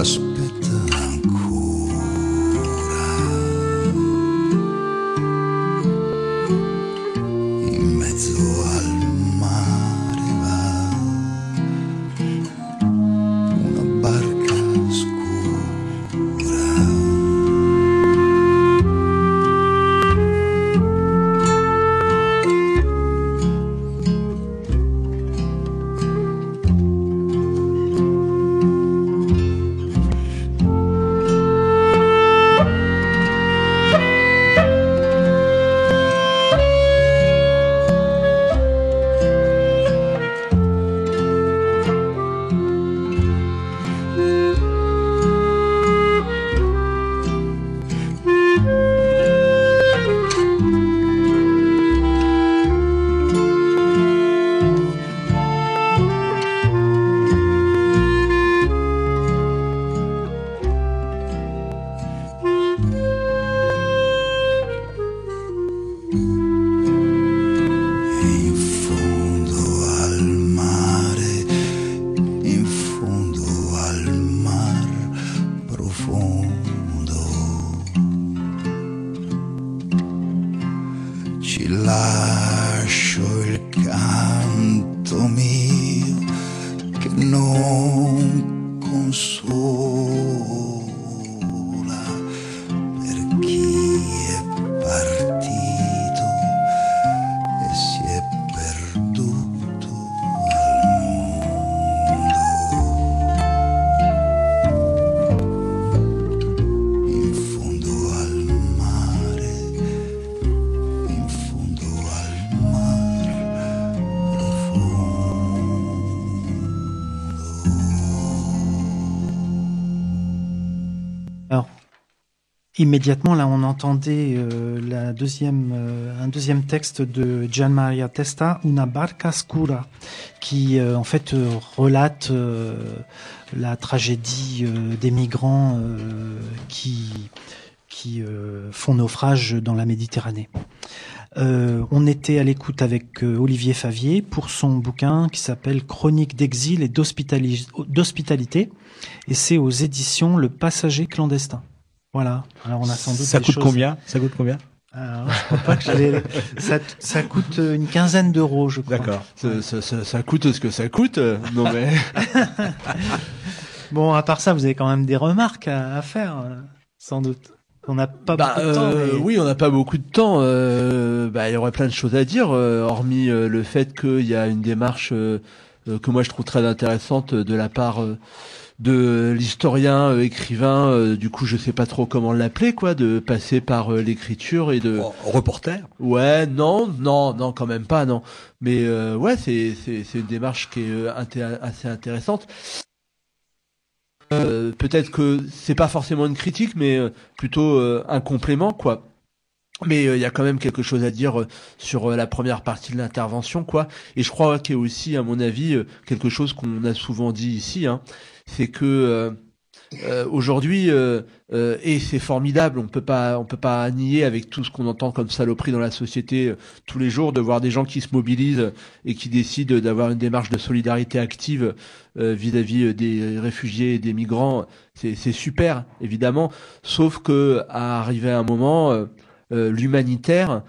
Podcast. Immédiatement, là, on entendait euh, euh, un deuxième texte de Gian Maria Testa, Una barca scura, qui euh, en fait relate la tragédie des migrants qui, font naufrage dans la Méditerranée. On était à l'écoute avec Olivier Favier pour son bouquin qui s'appelle Chronique d'exil et d'hospitali- d'hospitalité, et c'est aux éditions Le Passager clandestin. Voilà. Alors on a sans doute Ça des coûte choses- combien? Ça coûte combien? Alors, je crois pas que j'allais- ça, ça coûte une quinzaine d'euros, je crois. D'accord. Ça, ça, ça, ça coûte ce que ça coûte. euh, Non mais <laughs> Bon, à part ça, vous avez quand même des remarques à, à faire, euh, sans doute. On n'a pas bah, beaucoup de temps. euh, mais- oui, on n'a pas beaucoup de temps. euh, bah, il y aurait plein de choses à dire, euh, hormis euh, le fait qu'il y a une démarche euh, euh, que moi je trouve très intéressante euh, de la part euh, de l'historien euh, écrivain. euh, du coup, je sais pas trop comment l'appeler, quoi, de passer par euh, l'écriture et de Oh, Reporter Ouais, non, non, non, quand même pas, non. Mais euh, ouais, c'est c'est c'est une démarche qui est euh, inté- assez intéressante. Euh, Peut-être que c'est pas forcément une critique, mais euh, plutôt euh, un complément, quoi. Mais euh, il y a quand même quelque chose à dire euh, sur la première partie de l'intervention, quoi. Et je crois qu'il y a aussi, à mon avis, euh, quelque chose qu'on a souvent dit ici, hein, c'est que euh, euh, aujourd'hui, euh, et c'est formidable, on peut pas, on peut pas nier avec tout ce qu'on entend comme saloperie dans la société tous les jours, de voir des gens qui se mobilisent et qui décident d'avoir une démarche de solidarité active vis-à-vis des réfugiés et des migrants. C'est super, évidemment, sauf que à arriver à un moment, l'humanitaire,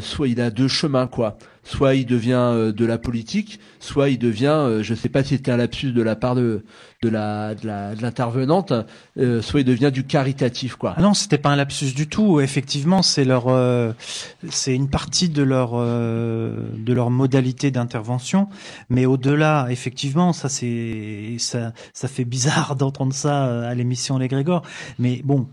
soit il a deux chemins, quoi. Soit il devient euh, de la politique, soit il devient, euh, je sais pas si c'était un lapsus de la part de de la de de l'intervenante, euh, soit il devient du caritatif, quoi. Ah non, c'était pas un lapsus du tout. Effectivement, c'est leur, c'est une partie de leur, de leur modalité d'intervention. Mais au-delà, effectivement, ça c'est, ça, ça fait bizarre <laughs> d'entendre ça à l'émission Les Grégor. Mais bon,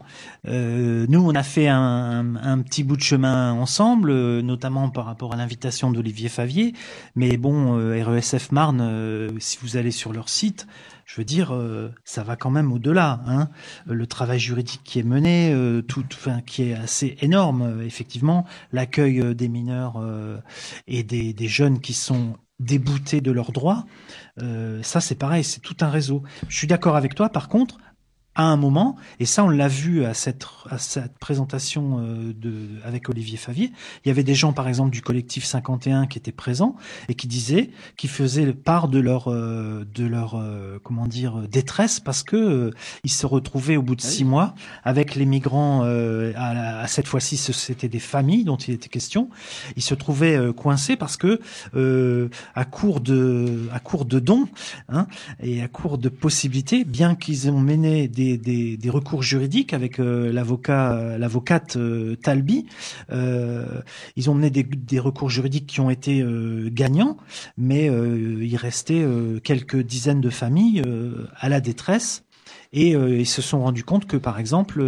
nous, on a fait un, petit bout de chemin ensemble, notamment par rapport à l'invitation d'Olivier Favier. Mais bon, euh, RESF Marne, euh, si vous allez sur leur site, je veux dire, euh, ça va quand même au-delà. Hein le travail juridique qui est mené, tout, enfin, qui est assez énorme, effectivement, l'accueil des mineurs et des, jeunes qui sont déboutés de leurs droits, ça c'est pareil, c'est tout un réseau. Je suis d'accord avec toi, par contre, à un moment, et ça on l'a vu à cette, à cette présentation euh, de, avec Olivier Favier, il y avait des gens par exemple du collectif 51 qui étaient présents et qui disaient, qui faisaient part de leur, euh, de leur, euh, comment dire, détresse parce que euh, ils se retrouvaient au bout de six mois avec les migrants. euh, à, à cette fois-ci, c'était des familles dont il était question. Ils se trouvaient euh, coincés parce que euh, à court de, à court de dons hein, et à court de possibilités, bien qu'ils ont mené des, des, recours juridiques avec euh, l'avocat, euh, l'avocate euh, Talbi, euh, ils ont mené des, recours juridiques qui ont été gagnants, mais il restait quelques dizaines de familles à la détresse. Et ils se sont rendus compte que, par exemple,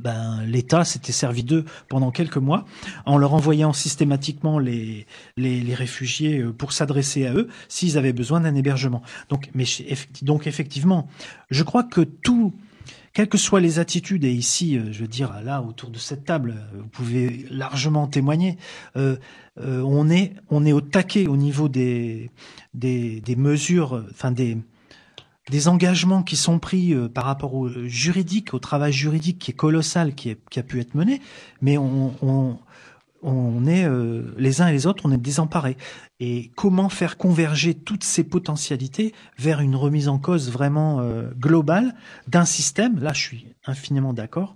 ben, l'État s'était servi d'eux pendant quelques mois en leur envoyant systématiquement les, les, réfugiés pour s'adresser à eux s'ils avaient besoin d'un hébergement. Donc, mais, donc effectivement, je crois que tout, quelles que soient les attitudes, et ici, euh, je veux dire, là, autour de cette table, euh, vous pouvez largement témoigner, euh, on, est, on est au taquet au niveau des, des, mesures, enfin des, des engagements qui sont pris par rapport au juridique, au travail juridique qui est colossal, qui, a pu être mené, mais on, on est euh, les uns et les autres, on est désemparés. Et comment faire converger toutes ces potentialités vers une remise en cause vraiment euh, globale d'un système? Là, je suis infiniment d'accord.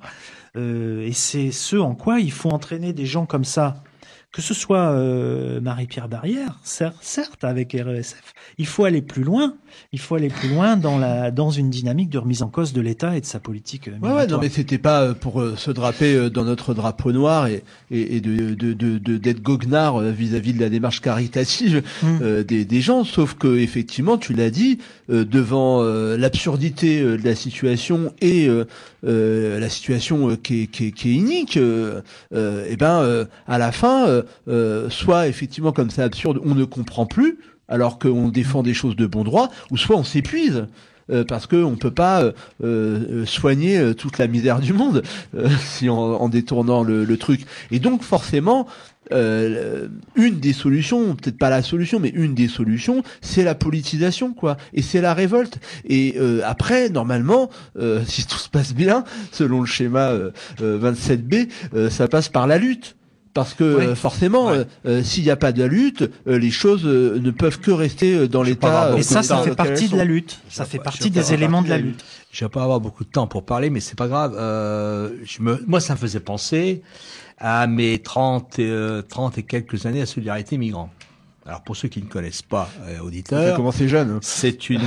Euh, et c'est ce en quoi il faut entraîner des gens comme ça que ce soit euh, Marie-Pierre Barrière, certes avec RESF, il faut aller plus loin. Il faut aller plus loin dans la dans une dynamique de remise en cause de l'État et de sa politique. Ouais, ouais, non, mais c'était pas euh, pour euh, se draper dans notre drapeau noir et et, de de de d'être goguenard vis-à-vis de la démarche caritative mmh. des des gens. Sauf que effectivement, tu l'as dit, devant l'absurdité de la situation et la situation qui est qui est, qui est inique, et ben à la fin euh, soit effectivement comme c'est absurde, on ne comprend plus, alors qu'on défend des choses de bon droit, ou soit on s'épuise. Euh, parce qu'on ne peut pas euh, soigner toute la misère du monde <laughs> si en, détournant le, le, truc. Et donc forcément, une des solutions, peut-être pas la solution, mais une des solutions, c'est la politisation, quoi. Et c'est la révolte. Et après, normalement, <laughs> si tout se passe bien, selon le schéma 27B, ça passe par la lutte parce que euh, forcément, euh, euh, s'il n'y a pas de lutte, les choses ne peuvent que rester dans l'état. Et ça, ça fait partie de la lutte. Ça fait partie des éléments de la lutte. Je vais pas avoir beaucoup de temps pour parler, mais c'est pas grave. je me, moi, ça me faisait penser à mes 30, 30 et quelques années à Solidarité Migrants. Alors pour ceux qui ne connaissent pas, auditeurs, ça commencé jeune. Hein. C'est une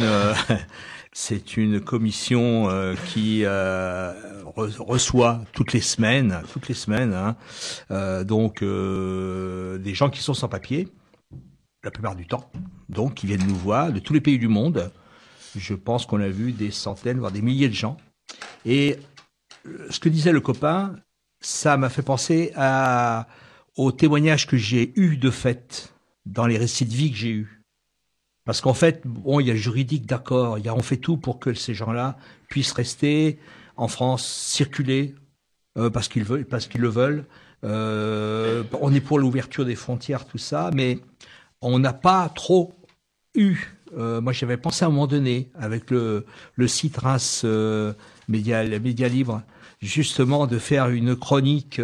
c'est une commission euh, qui euh, reçoit toutes les semaines, toutes les semaines, hein, euh, donc des gens qui sont sans papier, la plupart du temps, donc qui viennent nous voir de tous les pays du monde. Je pense qu'on a vu des centaines, voire des milliers de gens. Et ce que disait le copain, ça m'a fait penser à, aux témoignages que j'ai eus de fait dans les récits de vie que j'ai eus. Parce qu'en fait, bon, il y a juridique, d'accord, on fait tout pour que ces gens-là puissent rester en France, circuler euh, parce qu'ils veulent, parce qu'ils le veulent. Euh, on est pour l'ouverture des frontières, tout ça, mais on n'a pas trop eu. Euh, moi, j'avais pensé à un moment donné avec le, le site Reims Média, Média Libre, justement de faire une chronique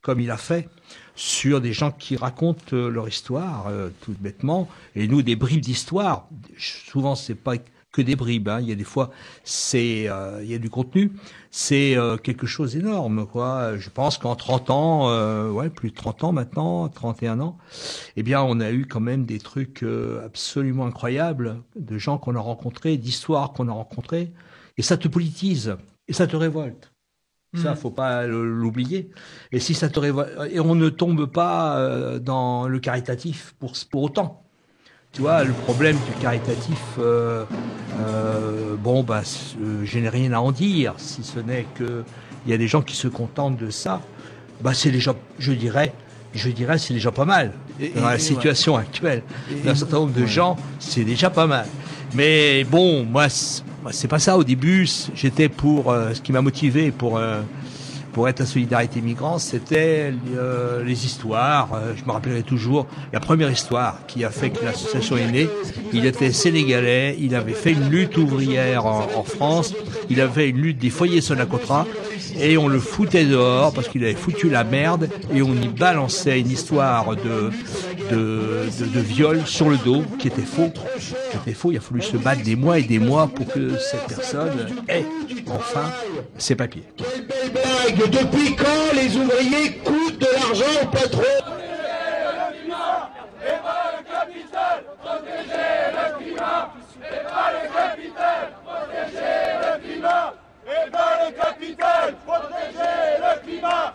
comme il a fait sur des gens qui racontent euh, leur histoire, euh, tout bêtement, et nous des bribes d'histoire. Souvent, c'est pas que des bribes. Hein. Il y a des fois, c'est, euh, il y a du contenu. C'est quelque chose d'énorme, quoi. Je pense qu'en 30 ans, ouais, plus de 30 ans maintenant, 31 ans, eh bien, on a eu quand même des trucs absolument incroyables de gens qu'on a rencontrés, d'histoires qu'on a rencontrées, et ça te politise et ça te révolte. Ça, mm. faut pas l'oublier. Et si ça te et on ne tombe pas euh, dans le caritatif pour pour autant. Tu vois, le problème du caritatif, euh, euh, bon, bah, je n'ai rien à en dire, si ce n'est que il y a des gens qui se contentent de ça. Bah, c'est déjà, je dirais, je dirais, c'est déjà pas mal. dans la situation actuelle, d'un certain nombre de gens, c'est déjà pas mal. Mais bon, moi, c'est pas ça au début. J'étais pour euh, ce qui m'a motivé pour euh, pour être à Solidarité Migrants, c'était euh, les histoires. je me rappellerai toujours la première histoire qui a fait que l'association est née. Il était sénégalais, il avait fait une lutte ouvrière en, en France, il avait une lutte des foyers Sonacotra et on le foutait dehors parce qu'il avait foutu la merde et on y balançait une histoire de de, de, viol sur le dos qui était faux. Qui était faux. Il a fallu se battre des mois et des mois pour que cette personne ait enfin ses papiers. Depuis quand les ouvriers coûtent de l'argent au patron le capital, protéger le climat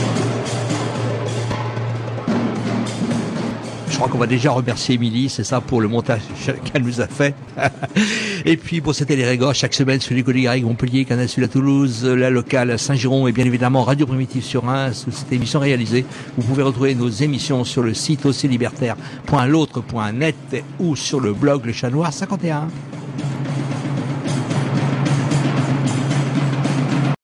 Crois qu'on va déjà remercier Émilie, c'est ça, pour le montage <laughs> qu'elle nous a fait. <laughs> et puis, bon, c'était les chaque semaine sur les Garrigue, Montpellier, Canal à Toulouse, la locale Saint-Giron et bien évidemment Radio Primitive sur Reims, où cette émission réalisée. Vous pouvez retrouver nos émissions sur le site aussi ou sur le blog Le Chat Noir 51.